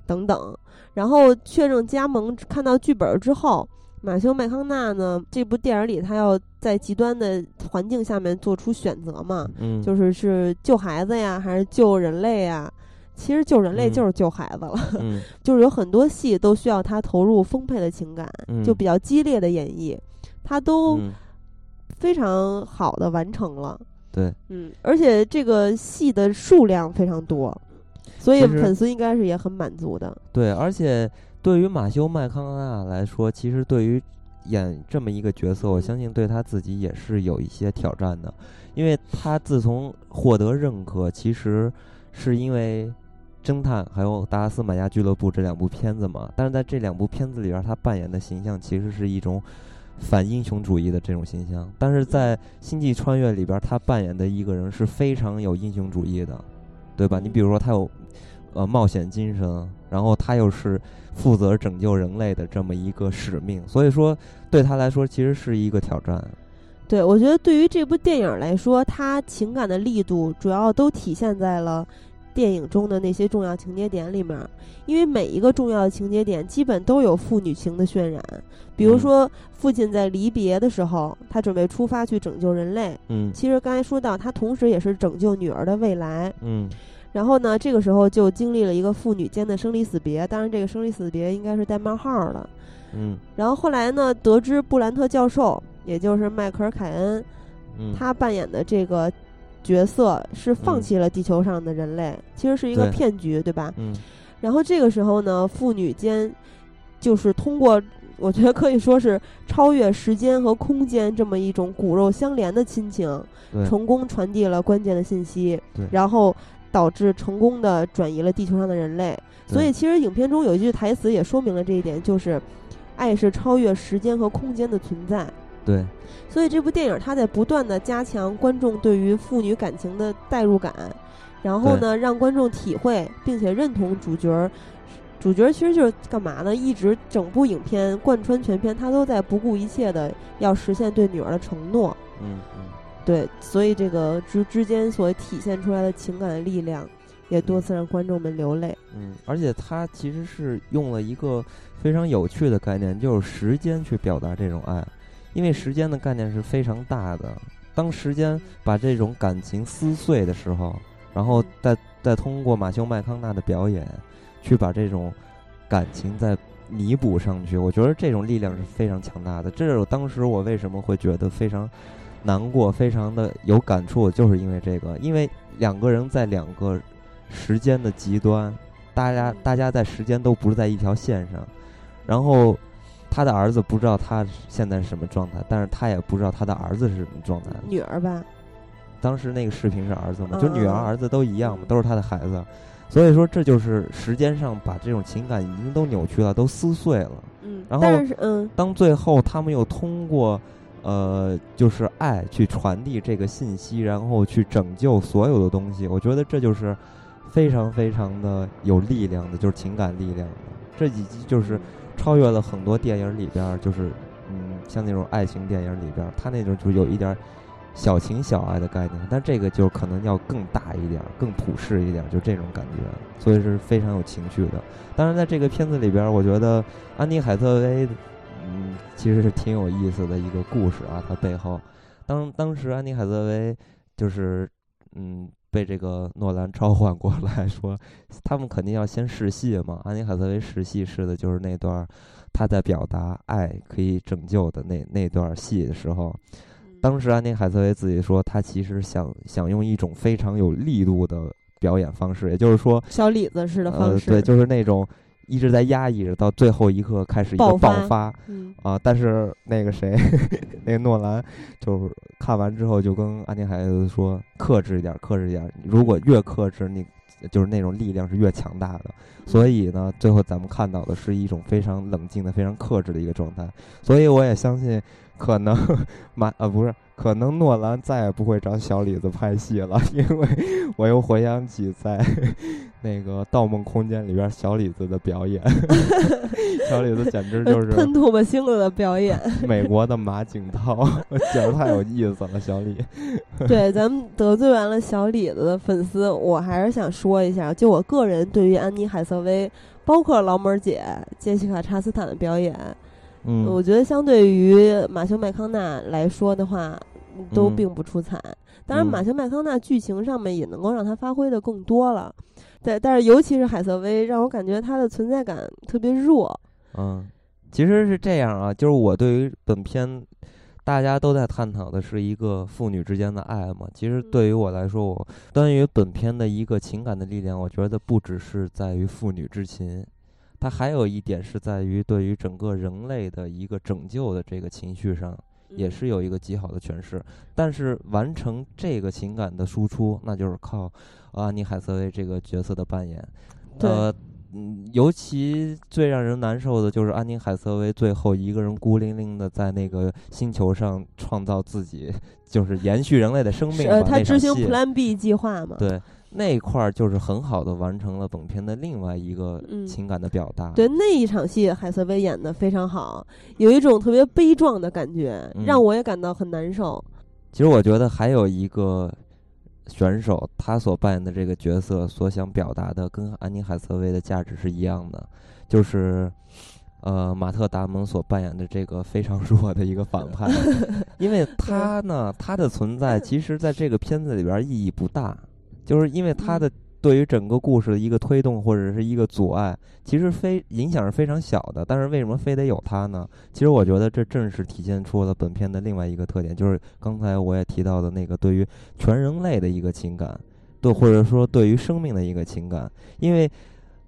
等等，然后确认加盟，看到剧本之后，马修麦康纳呢？这部电影里，他要在极端的环境下面做出选择嘛？嗯，就是是救孩子呀，还是救人类呀？其实救人类就是救孩子了。嗯，就是有很多戏都需要他投入丰沛的情感，就比较激烈的演绎，他都非常好的完成了。对，嗯，而且这个戏的数量非常多，所以粉丝应该是也很满足的。对，而且对于马修麦康纳来说，其实对于演这么一个角色，我相信对他自己也是有一些挑战的，因为他自从获得认可，其实是因为《侦探》还有《达拉斯买亚俱乐部》这两部片子嘛。但是在这两部片子里边，他扮演的形象其实是一种反英雄主义的这种形象，但是在《星际穿越》里边，他扮演的一个人是非常有英雄主义的，对吧？你比如说他有呃冒险精神，然后他又是负责拯救人类的这么一个使命，所以说对他来说其实是一个挑战。对，我觉得对于这部电影来说，它情感的力度主要都体现在了电影中的那些重要情节点里面，因为每一个重要的情节点基本都有父女情的渲染。比如嗯说，父亲在离别的时候，他准备出发去拯救人类。嗯其实刚才说到，他同时也是拯救女儿的未来。嗯然后呢，这个时候就经历了一个父女间的生离死别，当然这个生离死别应该是带冒号的。嗯然后后来呢，得知布兰特教授，也就是迈克尔·凯恩，嗯，他扮演的这个角色是放嗯弃了地球上的人类，其实是一个骗局，对吧？嗯然后这个时候呢，父女间就是通过，我觉得可以说是超越时间和空间这么一种骨肉相连的亲情，成功传递了关键的信息，然后导致成功的转移了地球上的人类。所以其实影片中有一句台词也说明了这一点，就是爱是超越时间和空间的存在。对所以这部电影它在不断的加强观众对于父女感情的代入感，然后呢，让观众体会并且认同主角儿。主角儿其实就是干嘛呢？一直整部影片贯穿全片，他都在不顾一切的要实现对女儿的承诺。嗯嗯对，所以这个之之间所体现出来的情感的力量，也多次让观众们流泪。嗯，而且他其实是用了一个非常有趣的概念，就是时间去表达这种爱，因为时间的概念是非常大的。当时间把这种感情撕碎的时候，然后再再通过马修麦康纳的表演，去把这种感情再弥补上去，我觉得这种力量是非常强大的。这是当时我为什么会觉得非常难过，非常的有感触，就是因为这个，因为两个人在两个时间的极端，大家大家在时间都不是在一条线上，然后他的儿子不知道他现在是什么状态，但是他也不知道他的儿子是什么状态。女儿吧，当时那个视频是儿子嘛，就女儿儿子都一样嘛，都是他的孩子，所以说这就是时间上把这种情感已经都扭曲了，都撕碎了。嗯，然后但是嗯，当最后他们又通过，呃，就是爱去传递这个信息，然后去拯救所有的东西，我觉得这就是非常非常的有力量的，就是情感力量的。这几集就是超越了很多电影里边儿，就是嗯，像那种爱情电影里边儿，它那种就有一点小情小爱的概念，但这个就可能要更大一点，更普世一点，就这种感觉，所以是非常有情绪的。当然，在这个片子里边儿，我觉得安妮海瑟薇，嗯，其实是挺有意思的一个故事啊。它背后，当当时安妮海瑟薇就是嗯被这个诺兰召唤过来 说，他们肯定要先试戏嘛。安妮海瑟薇试戏试的就是那段儿她在表达爱可以拯救的那那段戏的时候，当时安妮海瑟薇自己说，她其实想想用一种非常有力度的表演方式，也就是说，小李子似的方呃，式，对，就是那种一直在压抑着，到最后一刻开始一个爆发爆发嗯啊！但是那个谁，那个诺兰，就是看完之后就跟安妮海瑟说，克制一点，克制一点。如果越克制，你就是那种力量是越强大的。所以呢，最后咱们看到的是一种非常冷静的、非常克制的一个状态。所以我也相信，可能马呃不是，可能诺兰再也不会找小李子拍戏了，因为我又回想起在 那个《盗梦空间》里边小李子的表演，小李子简直就是喷吐沫星子的表演。美国的马景涛，简直太有意思了，小李。对，咱们得罪完了小李子的粉丝，我还是想说一下，就我个人对于安妮海瑟薇，包括劳模姐、杰西卡查斯坦的表演，嗯，我觉得相对于马修麦康纳来说的话，都嗯并不出彩。当然，嗯马修麦康纳剧情上面也能够让他发挥的更多了。对，但是尤其是海瑟薇，让我感觉她的存在感特别弱。嗯，其实是这样啊，就是我对于本片大家都在探讨的是一个父女之间的爱嘛。其实嗯对于我来说，我关于本片的一个情感的力量，我觉得不只是在于父女之情，它还有一点是在于对于整个人类的一个拯救的这个情绪上，也嗯是有一个极好的诠释。但是完成这个情感的输出，那就是靠安妮海瑟薇这个角色的扮演。呃，嗯，尤其最让人难受的就是安妮海瑟薇最后一个人孤零零的在那个星球上创造自己，就是延续人类的生命呃，吧。他执行 Plan B 计划嘛？对那一块儿就是很好的完成了本片的另外一个嗯情感的表达。对那一场戏，海瑟薇演的非常好，有一种特别悲壮的感觉，嗯让我也感到很难受。其实我觉得还有一个选手，他所扮演的这个角色所想表达的，跟安妮海瑟薇的价值是一样的，就是。呃，马特·达蒙所扮演的这个非常弱的一个反派，因为他呢，他的存在其实在这个片子里边意义不大，就是因为他的对于整个故事的一个推动或者是一个阻碍，其实非影响是非常小的。但是为什么非得有他呢？其实我觉得这正是体现出了本片的另外一个特点，就是刚才我也提到的那个对于全人类的一个情感，对或者说对于生命的一个情感。因为，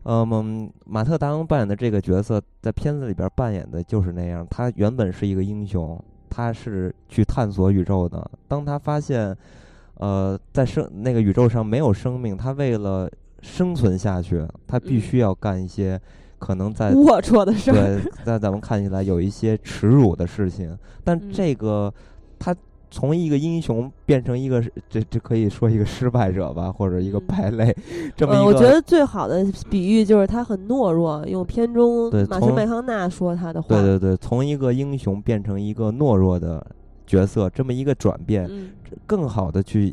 嗯，马特·达蒙扮演的这个角色在片子里边扮演的就是那样，他原本是一个英雄，他是去探索宇宙的。当他发现，呃，在生那个宇宙上没有生命，他为了生存下去，他必嗯须要干一些可能在龌龊的事儿，对，在咱们看起来有一些耻辱的事情，但嗯这个他从一个英雄变成一个这这可以说一个失败者吧，或者一个嗯败类，这么呃，一个。我觉得最好的比喻就是他很懦弱，用片中对马修从麦康纳说他的话。对对对，从一个英雄变成一个懦弱的角色，这么一个转变，嗯，更好的去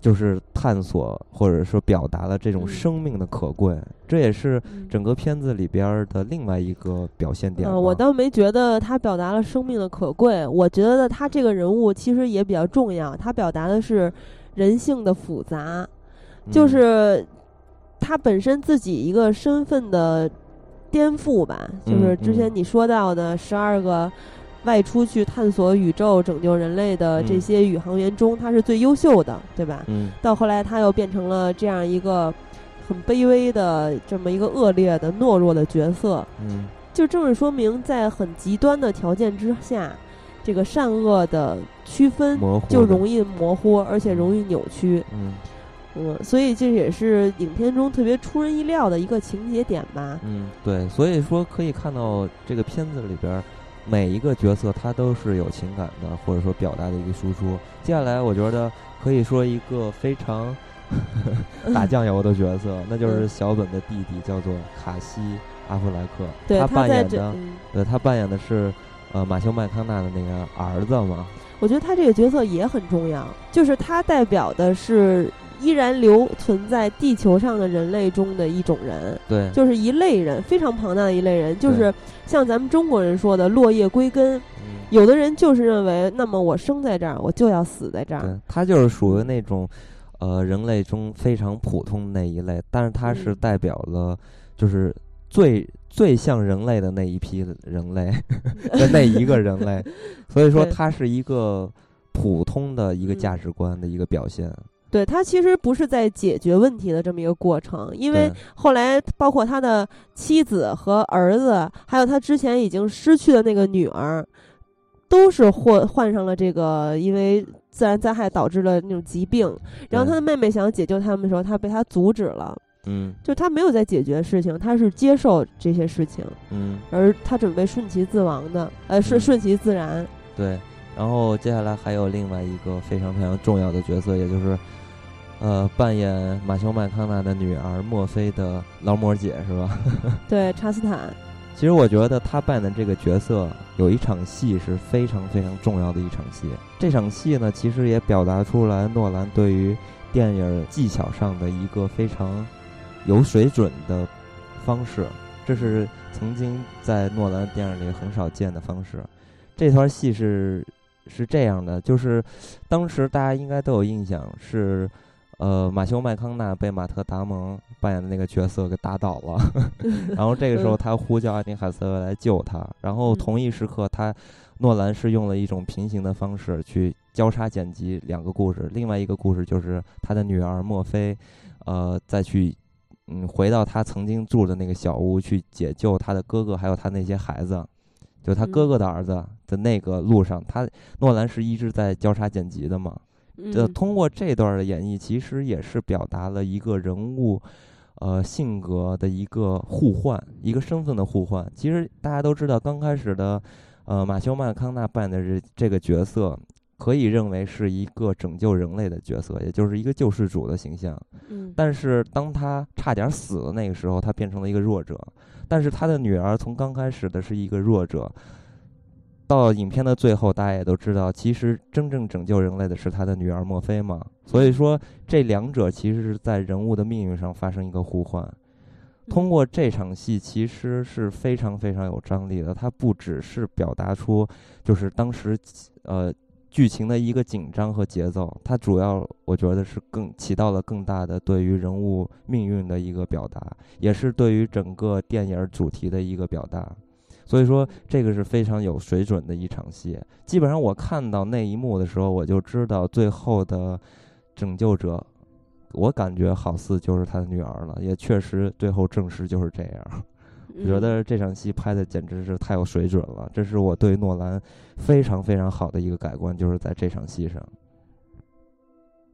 就是探索或者说表达了这种嗯生命的可贵，这也是嗯整个片子里边的另外一个表现点我倒没觉得他表达了生命的可贵，我觉得他这个人物其实也比较重要，他表达的是人性的复杂，就嗯是他本身自己一个身份的颠覆吧，就是嗯之前嗯。你说到的十二个外出去探索宇宙、拯救人类的这嗯些宇航员中，他是最优秀的，对吧？嗯到后来他又变成了这样一个很卑微的这么一个恶劣的懦弱的角色，嗯就正是说明在很极端的条件之下，这个善恶的区分就容易模糊，而且容易扭曲。嗯嗯，所以这也是影片中特别出人意料的一个情节点吧。嗯，对，所以说可以看到这个片子里边儿每一个角色他都是有情感的，或者说表达的一个输出。接下来我觉得可以说一个非常打酱油的角色，那就是嗯小本的弟弟，叫做卡西阿弗莱克。对，他扮，演的，嗯，对他扮演的是呃马修麦康纳的那个儿子嘛。我觉得他这个角色也很重要，就是他代表的是依然留存在地球上的人类中的一种人，对，就是一类人，非常庞大的一类人，就是像咱们中国人说的落叶归根。嗯有的人就是认为，那么我生在这儿，我就要死在这儿。对，他就是属于那种，呃，人类中非常普通的那一类，但是他是嗯代表了，就是最最像人类的那一批人类 的那一个人类，所以说对他是一个普通的一个嗯价值观的一个表现。对他其实不是在解决问题的这么一个过程，因为后来包括他的妻子和儿子，还有他之前已经失去的那个女儿，都是患患上了这个因为自然灾害导致的那种疾病。然后他的妹妹想解救他们的时候，他被他阻止了。嗯就他没有在解决事情，他是接受这些事情，嗯，而他准备顺其自亡的，呃，顺嗯顺其自然。对。然后接下来还有另外一个非常非常重要的角色，也就是。呃，扮演马修麦康纳的女儿墨菲的劳模姐是吧？对，查斯坦，其实我觉得他扮演的这个角色有一场戏是非常非常重要的一场戏。这场戏呢，其实也表达出来诺兰对于电影技巧上的一个非常有水准的方式，这是曾经在诺兰电影里很少见的方式。这段戏是是这样的，就是当时大家应该都有印象，是呃，马修麦康纳被马特达蒙扮演的那个角色给打倒了，然后这个时候他呼叫安妮海瑟薇来救他，然后同一时刻他诺兰是用了一种平行的方式去交叉剪辑两个故事，另外一个故事就是他的女儿墨菲，呃，再去嗯回到他曾经住的那个小屋去解救他的哥哥还有他那些孩子，就他哥哥的儿子的那个路上，他诺兰是一直在交叉剪辑的嘛。这通过这段的演绎，其实也是表达了一个人物，呃，性格的一个互换，一个身份的互换。其实大家都知道，刚开始的，呃，马修麦康纳扮演的这这个角色，可以认为是一个拯救人类的角色，也就是一个救世主的形象。嗯。但是当他差点死的那个时候，他变成了一个弱者。但是他的女儿从刚开始的是一个弱者。到影片的最后，大家也都知道，其实真正拯救人类的是他的女儿墨菲嘛。所以说，这两者其实是在人物的命运上发生一个互换。通过这场戏，其实是非常非常有张力的。它不只是表达出就是当时呃剧情的一个紧张和节奏，它主要我觉得是更起到了更大的对于人物命运的一个表达，也是对于整个电影主题的一个表达。所以说，这个是非常有水准的一场戏。基本上，我看到那一幕的时候，我就知道最后的拯救者，我感觉好似就是他的女儿了。也确实，最后证实就是这样。我觉得这场戏拍的简直是太有水准了。这是我对诺兰非常非常好的一个改观，就是在这场戏上。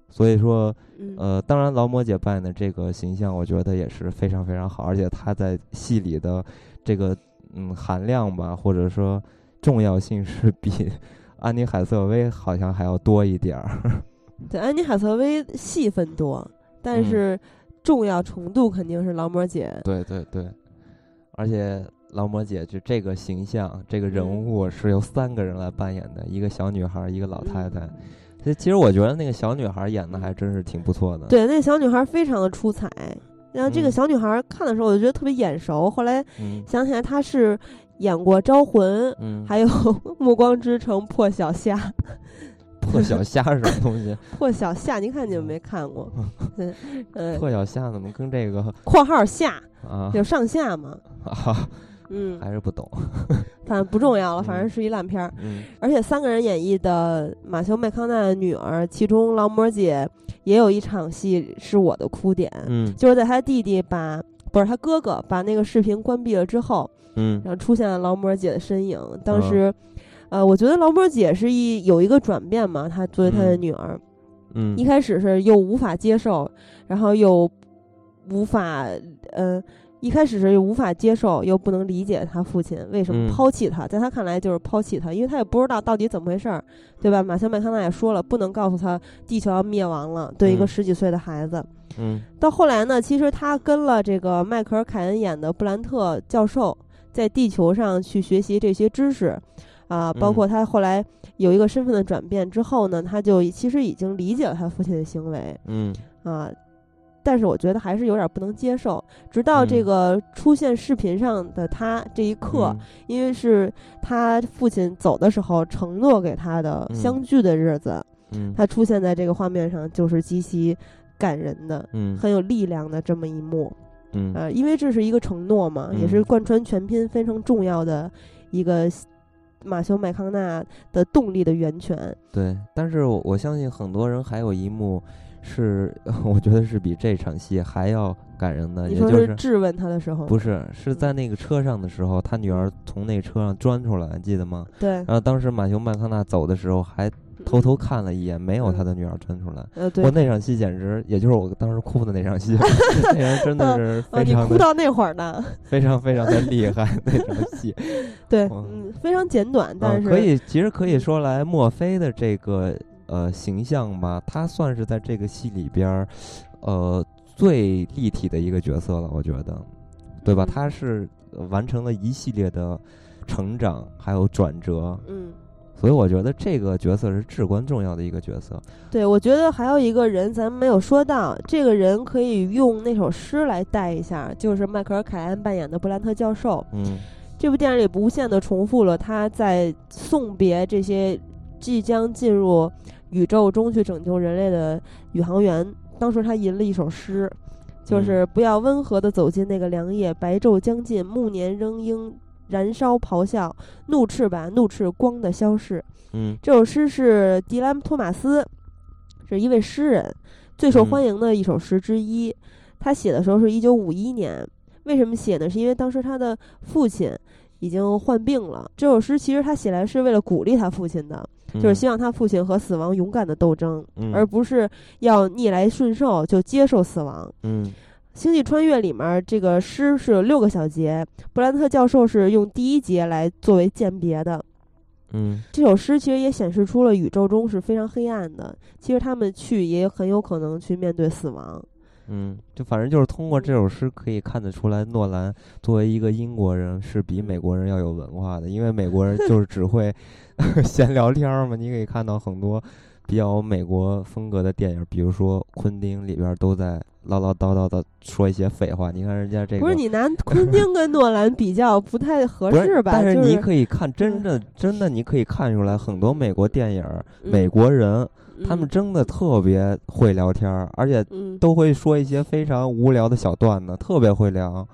所以说，呃，当然劳模姐扮演的这个形象，我觉得也是非常非常好，而且她在戏里的这个。嗯，含量吧，或者说重要性是比 安妮海瑟薇好像还要多一点儿。对，安妮海瑟薇戏份多，但是重要程度肯定是劳模姐。对对对，而且劳模姐就这个形象，这个人物是由三个人来扮演的，一个小女孩，一个老太太。其实我觉得那个小女孩演的还真是挺不错的。对，那小女孩非常的出彩。然后这个小女孩看的时候，我就觉得特别眼熟。后来想起来，她是演过《招魂》，还有《暮光之城》《破晓虾》。破晓虾是什么东西？破晓虾，您看你们没看过？嗯，破晓虾怎么跟这个（括号下啊）有上下吗？嗯，还是不懂，反正不重要了，反正是一烂片儿。嗯，而且三个人演绎的马修麦康纳的女儿，其中劳模姐也有一场戏是我的哭点，嗯，就是在他弟弟把不是他哥哥把那个视频关闭了之后，嗯，然后出现了劳模姐的身影。当时，呃，我觉得劳模姐是一有一个转变嘛，她作为她的女儿，嗯，一开始是又无法接受，然后又无法，嗯。一开始是无法接受，又不能理解他父亲为什么抛弃他，在他看来就是抛弃他，因为他也不知道到底怎么回事儿，对吧？马修麦康纳也说了，不能告诉他地球要灭亡了，对一个十几岁的孩子。嗯。到后来呢，其实他跟了这个迈克尔·凯恩演的布兰特教授，在地球上去学习这些知识，啊，包括他后来有一个身份的转变之后呢，他就其实已经理解了他父亲的行为。嗯。啊。但是我觉得还是有点不能接受。直到这个出现视频上的他这一刻，因为是他父亲走的时候承诺给他的相聚的日子，他出现在这个画面上就是极其感人的，很有力量的这么一幕。嗯，呃，因为这是一个承诺嘛，也是贯穿全片非常重要的一个马修麦康纳的动力的源泉。对，但是我相信很多人还有一幕。是，我觉得是比这场戏还要感人的。你说是质问他的时候？不是，是在那个车上的时候，他女儿从那车上钻出来，记得吗？对。然后当时马修麦康纳走的时候，还偷偷看了一眼，没有他的女儿钻出来。呃，对。我那场戏简直，也就是我当时哭的那场戏，那人真的是非常。你哭到那会儿呢？非常非常的厉害那场戏。对，嗯，非常简短，但是可以，其实可以说来墨菲的这个。呃，形象吧，他算是在这个戏里边儿，呃，最立体的一个角色了，我觉得，对吧？他是完成了一系列的成长，还有转折，嗯，所以我觉得这个角色是至关重要的一个角色。对，我觉得还有一个人咱们没有说到，这个人可以用那首诗来带一下，就是迈克尔·凯恩扮演的布兰特教授。嗯，这部电影里无限的重复了他在送别这些即将进入。宇宙中去拯救人类的宇航员当时他吟了一首诗，就是不要温和的走进那个凉夜，白昼将近，暮年仍应燃烧咆哮，怒斥吧，怒斥光的消逝。嗯，这首诗是迪兰托马斯，是一位诗人，最受欢迎的一首诗之一。他写的时候是一九五一年，为什么写呢？是因为当时他的父亲已经患病了。这首诗其实他写来是为了鼓励他父亲的，就是希望他父亲和死亡勇敢的斗争，而不是要逆来顺受就接受死亡。嗯。《星际穿越》里面这个诗是有六个小节，布兰特教授是用第一节来作为鉴别的。嗯，这首诗其实也显示出了宇宙中是非常黑暗的，其实他们去也很有可能去面对死亡。嗯，就反正就是通过这首诗可以看得出来，诺兰作为一个英国人是比美国人要有文化的，因为美国人就是只会 闲聊天嘛。你可以看到很多比较美国风格的电影，比如说《昆汀》里边都在。唠唠叨叨的说一些废话，你看人家这个不是你拿昆汀跟诺兰比较不太合适吧？但是你可以看真的真的，你可以看出来很多美国电影，美国人他们真的特别会聊天，而且都会说一些非常无聊的小段子，特别会聊。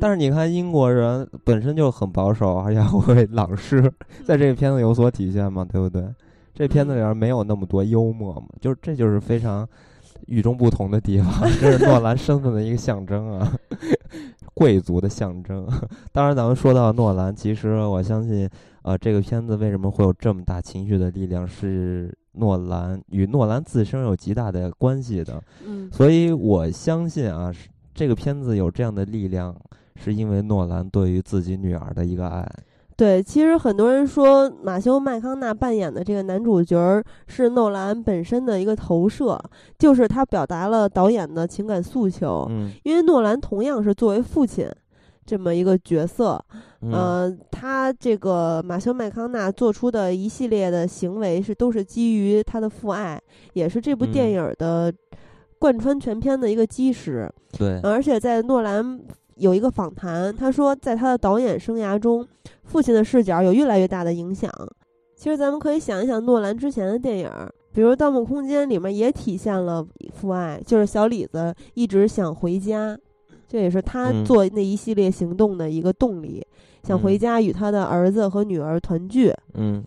但是你看英国人本身就很保守，而且会朗诗，在这个片子有所体现嘛？对不对？这片子里边没有那么多幽默嘛？就是这就是非常。与众不同的地方，这是诺兰身份的一个象征啊，贵族的象征。当然，咱们说到诺兰，其实我相信，呃，这个片子为什么会有这么大情绪的力量，是诺兰与诺兰自身有极大的关系的。嗯，所以我相信啊，这个片子有这样的力量，是因为诺兰对于自己女儿的一个爱。对，其实很多人说马修麦康纳扮演的这个男主角是诺兰本身的一个投射，就是他表达了导演的情感诉求。嗯，因为诺兰同样是作为父亲这么一个角色，呃，他这个马修麦康纳做出的一系列的行为是都是基于他的父爱，也是这部电影的贯穿全片的一个基石。对，而且在诺兰。有一个访谈，他说，在他的导演生涯中，父亲的视角有越来越大的影响。其实，咱们可以想一想，诺兰之前的电影，比如《盗梦空间》里面也体现了父爱，就是小李子一直想回家，这也是他做那一系列行动的一个动力，想回家与他的儿子和女儿团聚。嗯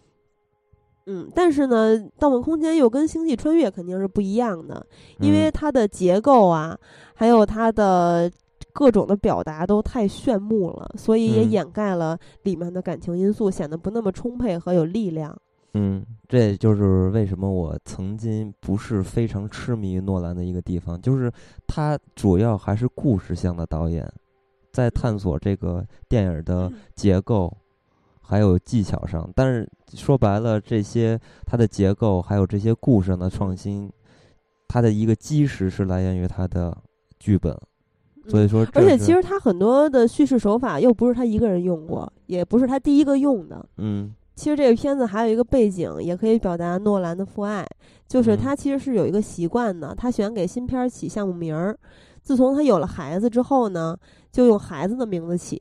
嗯，但是呢，《盗梦空间》又跟《星际穿越》肯定是不一样的，因为它的结构啊，还有它的。各种的表达都太炫目了，所以也掩盖了里面的感情因素，显得不那么充沛和有力量。嗯，这也就是为什么我曾经不是非常痴迷诺兰的一个地方，就是他主要还是故事向的导演，在探索这个电影的结构还有技巧上。但是说白了，这些它的结构还有这些故事上的创新，它的一个基石是来源于他的剧本。所以说，而且其实他很多的叙事手法又不是他一个人用过，也不是他第一个用的。嗯，其实这个片子还有一个背景，也可以表达诺兰的父爱，就是他其实是有一个习惯的，他喜欢给新片起项目名儿。自从他有了孩子之后呢，就用孩子的名字起，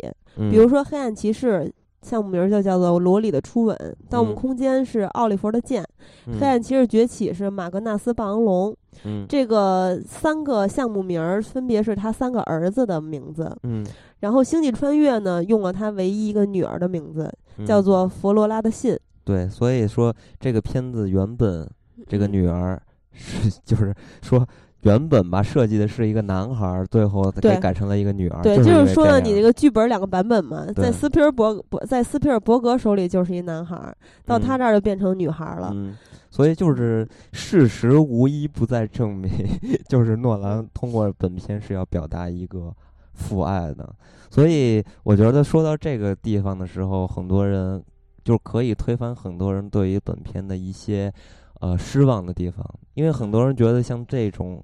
比如说《黑暗骑士》。项目名就叫做《罗里的初吻》，《盗墓空间》是奥利弗的剑，《黑暗骑士崛起》是马格纳斯霸王龙。嗯，这个三个项目名儿分别是他三个儿子的名字。嗯，然后《星际穿越》呢，用了他唯一一个女儿的名字，叫做佛罗拉的信。对，所以说这个片子原本这个女儿是 就是说。原本吧，设计的是一个男孩，最后给改成了一个女儿。对，就是说了你这个剧本两个版本嘛，在斯皮尔伯伯在斯皮尔伯格手里就是一男孩，到他这儿就变成女孩了。嗯，所以就是事实无一不在证明，就是诺兰通过本片是要表达一个父爱的。所以我觉得说到这个地方的时候，很多人就可以推翻很多人对于本片的一些。呃，失望的地方，因为很多人觉得像这种，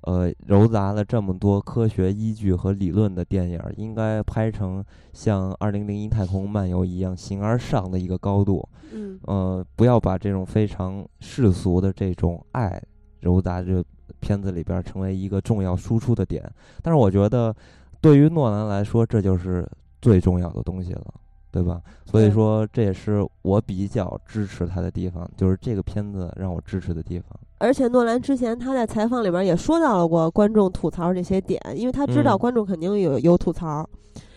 呃，糅杂了这么多科学依据和理论的电影，应该拍成像《二零零一太空漫游》一样形而上的一个高度。嗯，呃，不要把这种非常世俗的这种爱糅杂这片子里边，成为一个重要输出的点。但是我觉得，对于诺兰来说，这就是最重要的东西了。对吧？所以说这也是我比较支持他的地方，就是这个片子让我支持的地方。而且诺兰之前他在采访里边也说到了过观众吐槽这些点，因为他知道嗯观众肯定有有吐槽。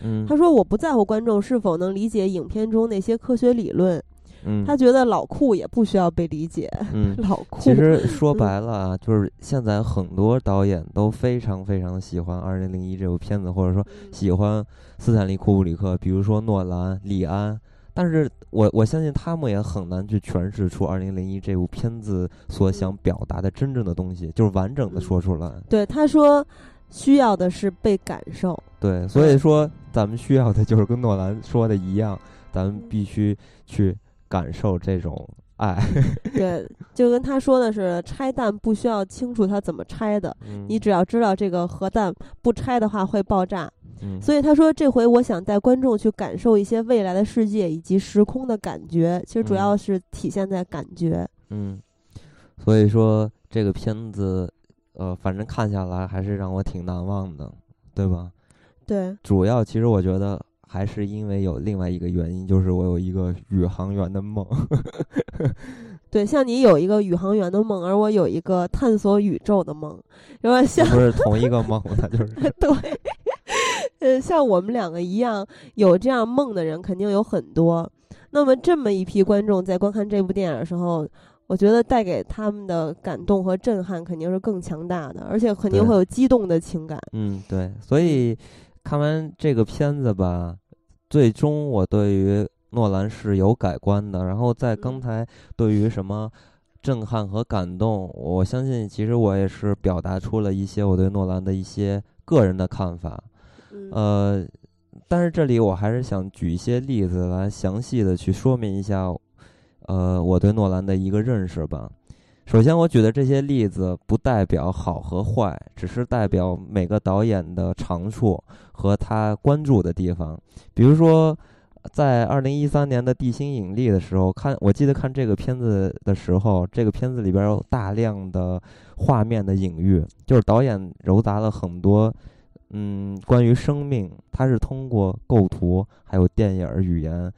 嗯，他说：“我不在乎观众是否能理解影片中那些科学理论，嗯，他觉得老库也不需要被理解。嗯，老库其实说嗯白了啊，就是现在很多导演都非常非常喜欢《二零零一》这部片子，或者说喜欢斯坦利·库布里克，比如说诺兰、李安。但是我我相信他们也很难去诠释出《二零零一》这部片子所想表达的真正的东西，就是完整的说出来。对他说，需要的是被感受。对，所以说咱们需要的就是跟诺兰说的一样，咱们必须去感受这种爱。对，就跟他说的是，拆弹不需要清楚它怎么拆的，嗯你只要知道这个核弹不拆的话会爆炸。嗯，所以他说，这回我想带观众去感受一些未来的世界以及时空的感觉，其实主嗯要是体现在感觉。嗯，所以说这个片子，呃，反正看下来还是让我挺难忘的，对吧？对，主要其实我觉得还是因为有另外一个原因，就是我有一个宇航员的梦。对，像你有一个宇航员的梦，而我有一个探索宇宙的梦，有点像不是同一个梦，那就是 对，呃，像我们两个一样有这样梦的人肯定有很多。那么这么一批观众在观看这部电影的时候，我觉得带给他们的感动和震撼肯定是更强大的，而且肯定会有激动的情感。嗯，对。所以看完这个片子吧，最终我对于诺兰是有改观的。然后在刚嗯才对于什么震撼和感动，我相信其实我也是表达出了一些我对诺兰的一些个人的看法。嗯呃，但是这里我还是想举一些例子来详细的去说明一下，呃，我对诺兰的一个认识吧。首先，我举的这些例子不代表好和坏，只是代表每个导演的长处和他关注的地方。比如说，在二零一三年的《地心引力》的时候，看我记得看这个片子的时候，这个片子里边有大量的画面的隐喻，就是导演糅杂了很多。嗯，关于生命，它是通过构图还有电影语言，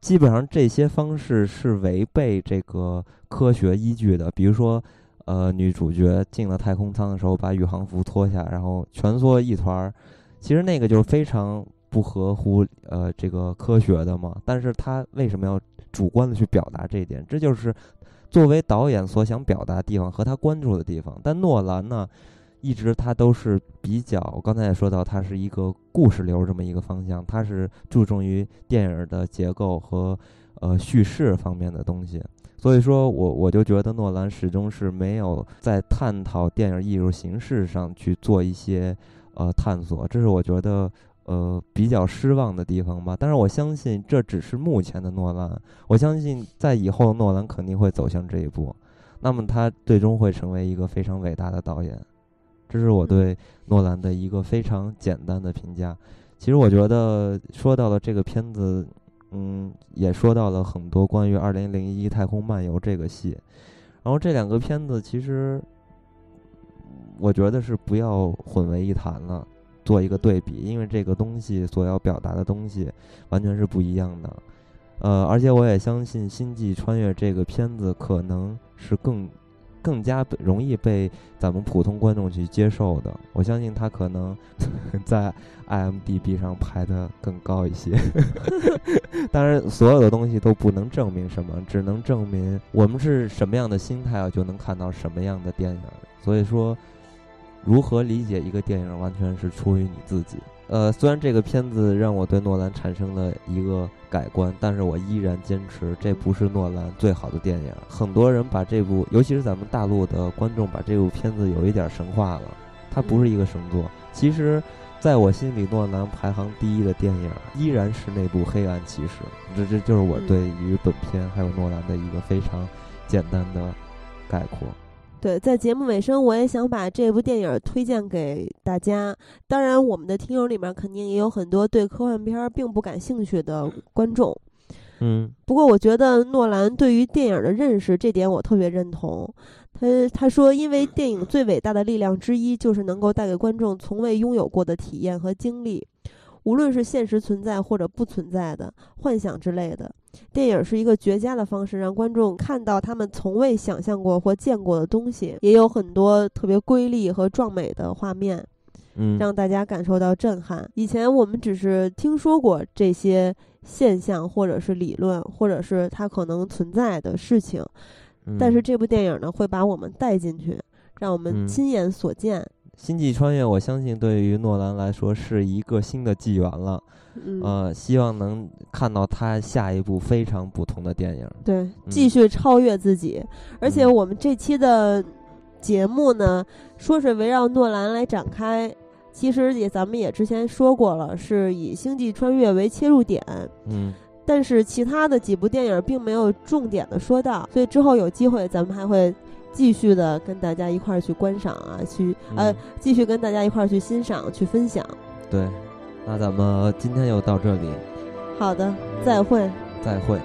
基本上这些方式是违背这个科学依据的。比如说，呃，女主角进了太空舱的时候，把宇航服脱下，然后蜷缩一团儿，其实那个就是非常不合乎呃这个科学的嘛。但是她为什么要主观的去表达这一点？这就是作为导演所想表达的地方和他关注的地方。但诺兰呢？一直他都是比较，我刚才也说到，他是一个故事流这么一个方向，他是注重于电影的结构和呃叙事方面的东西。所以说我我就觉得诺兰始终是没有在探讨电影艺术形式上去做一些呃探索，这是我觉得呃比较失望的地方吧。但是我相信这只是目前的诺兰，我相信在以后诺兰肯定会走向这一步，那么他最终会成为一个非常伟大的导演。这是我对诺兰的一个非常简单的评价。其实我觉得说到了这个片子，嗯，也说到了很多关于《二零零一太空漫游》这个戏。然后这两个片子其实，我觉得是不要混为一谈了，做一个对比，因为这个东西所要表达的东西完全是不一样的。呃，而且我也相信《星际穿越》这个片子可能是更。更加容易被咱们普通观众去接受的，我相信他可能 在 IMDB 上排的更高一些。当然，所有的东西都不能证明什么，只能证明我们是什么样的心态啊，就能看到什么样的电影。所以说，如何理解一个电影，完全是出于你自己。呃，虽然这个片子让我对诺兰产生了一个改观，但是我依然坚持这不是诺兰最好的电影。很多人把这部，尤其是咱们大陆的观众，把这部片子有一点神化了。它不是一个神作。其实，在我心里，诺兰排行第一的电影依然是那部《黑暗骑士》。这这就是我对于本片还有诺兰的一个非常简单的概括。对，在节目尾声，我也想把这部电影推荐给大家。当然，我们的听友里面肯定也有很多对科幻片并不感兴趣的观众。嗯，不过我觉得诺兰对于电影的认识，这点我特别认同。他他说，因为电影最伟大的力量之一就是能够带给观众从未拥有过的体验和经历。无论是现实存在或者不存在的幻想之类的。电影是一个绝佳的方式，让观众看到他们从未想象过或见过的东西，也有很多特别瑰丽和壮美的画面，嗯，让大家感受到震撼。以前我们只是听说过这些现象，或者是理论，或者是它可能存在的事情，但是这部电影呢，会把我们带进去，让我们亲眼所见。星际穿越，我相信对于诺兰来说是一个新的纪元了。呃，希望能看到他下一部非常不同的电影。对，继续超越自己。而且我们这期的节目呢，说是围绕诺兰来展开，其实也咱们也之前说过了，是以星际穿越为切入点。嗯。但是其他的几部电影并没有重点的说到，所以之后有机会咱们还会。继续的跟大家一块儿去观赏啊，去呃，继续跟大家一块儿去欣赏、去分享。对，那咱们今天就到这里。好的，再会。再会。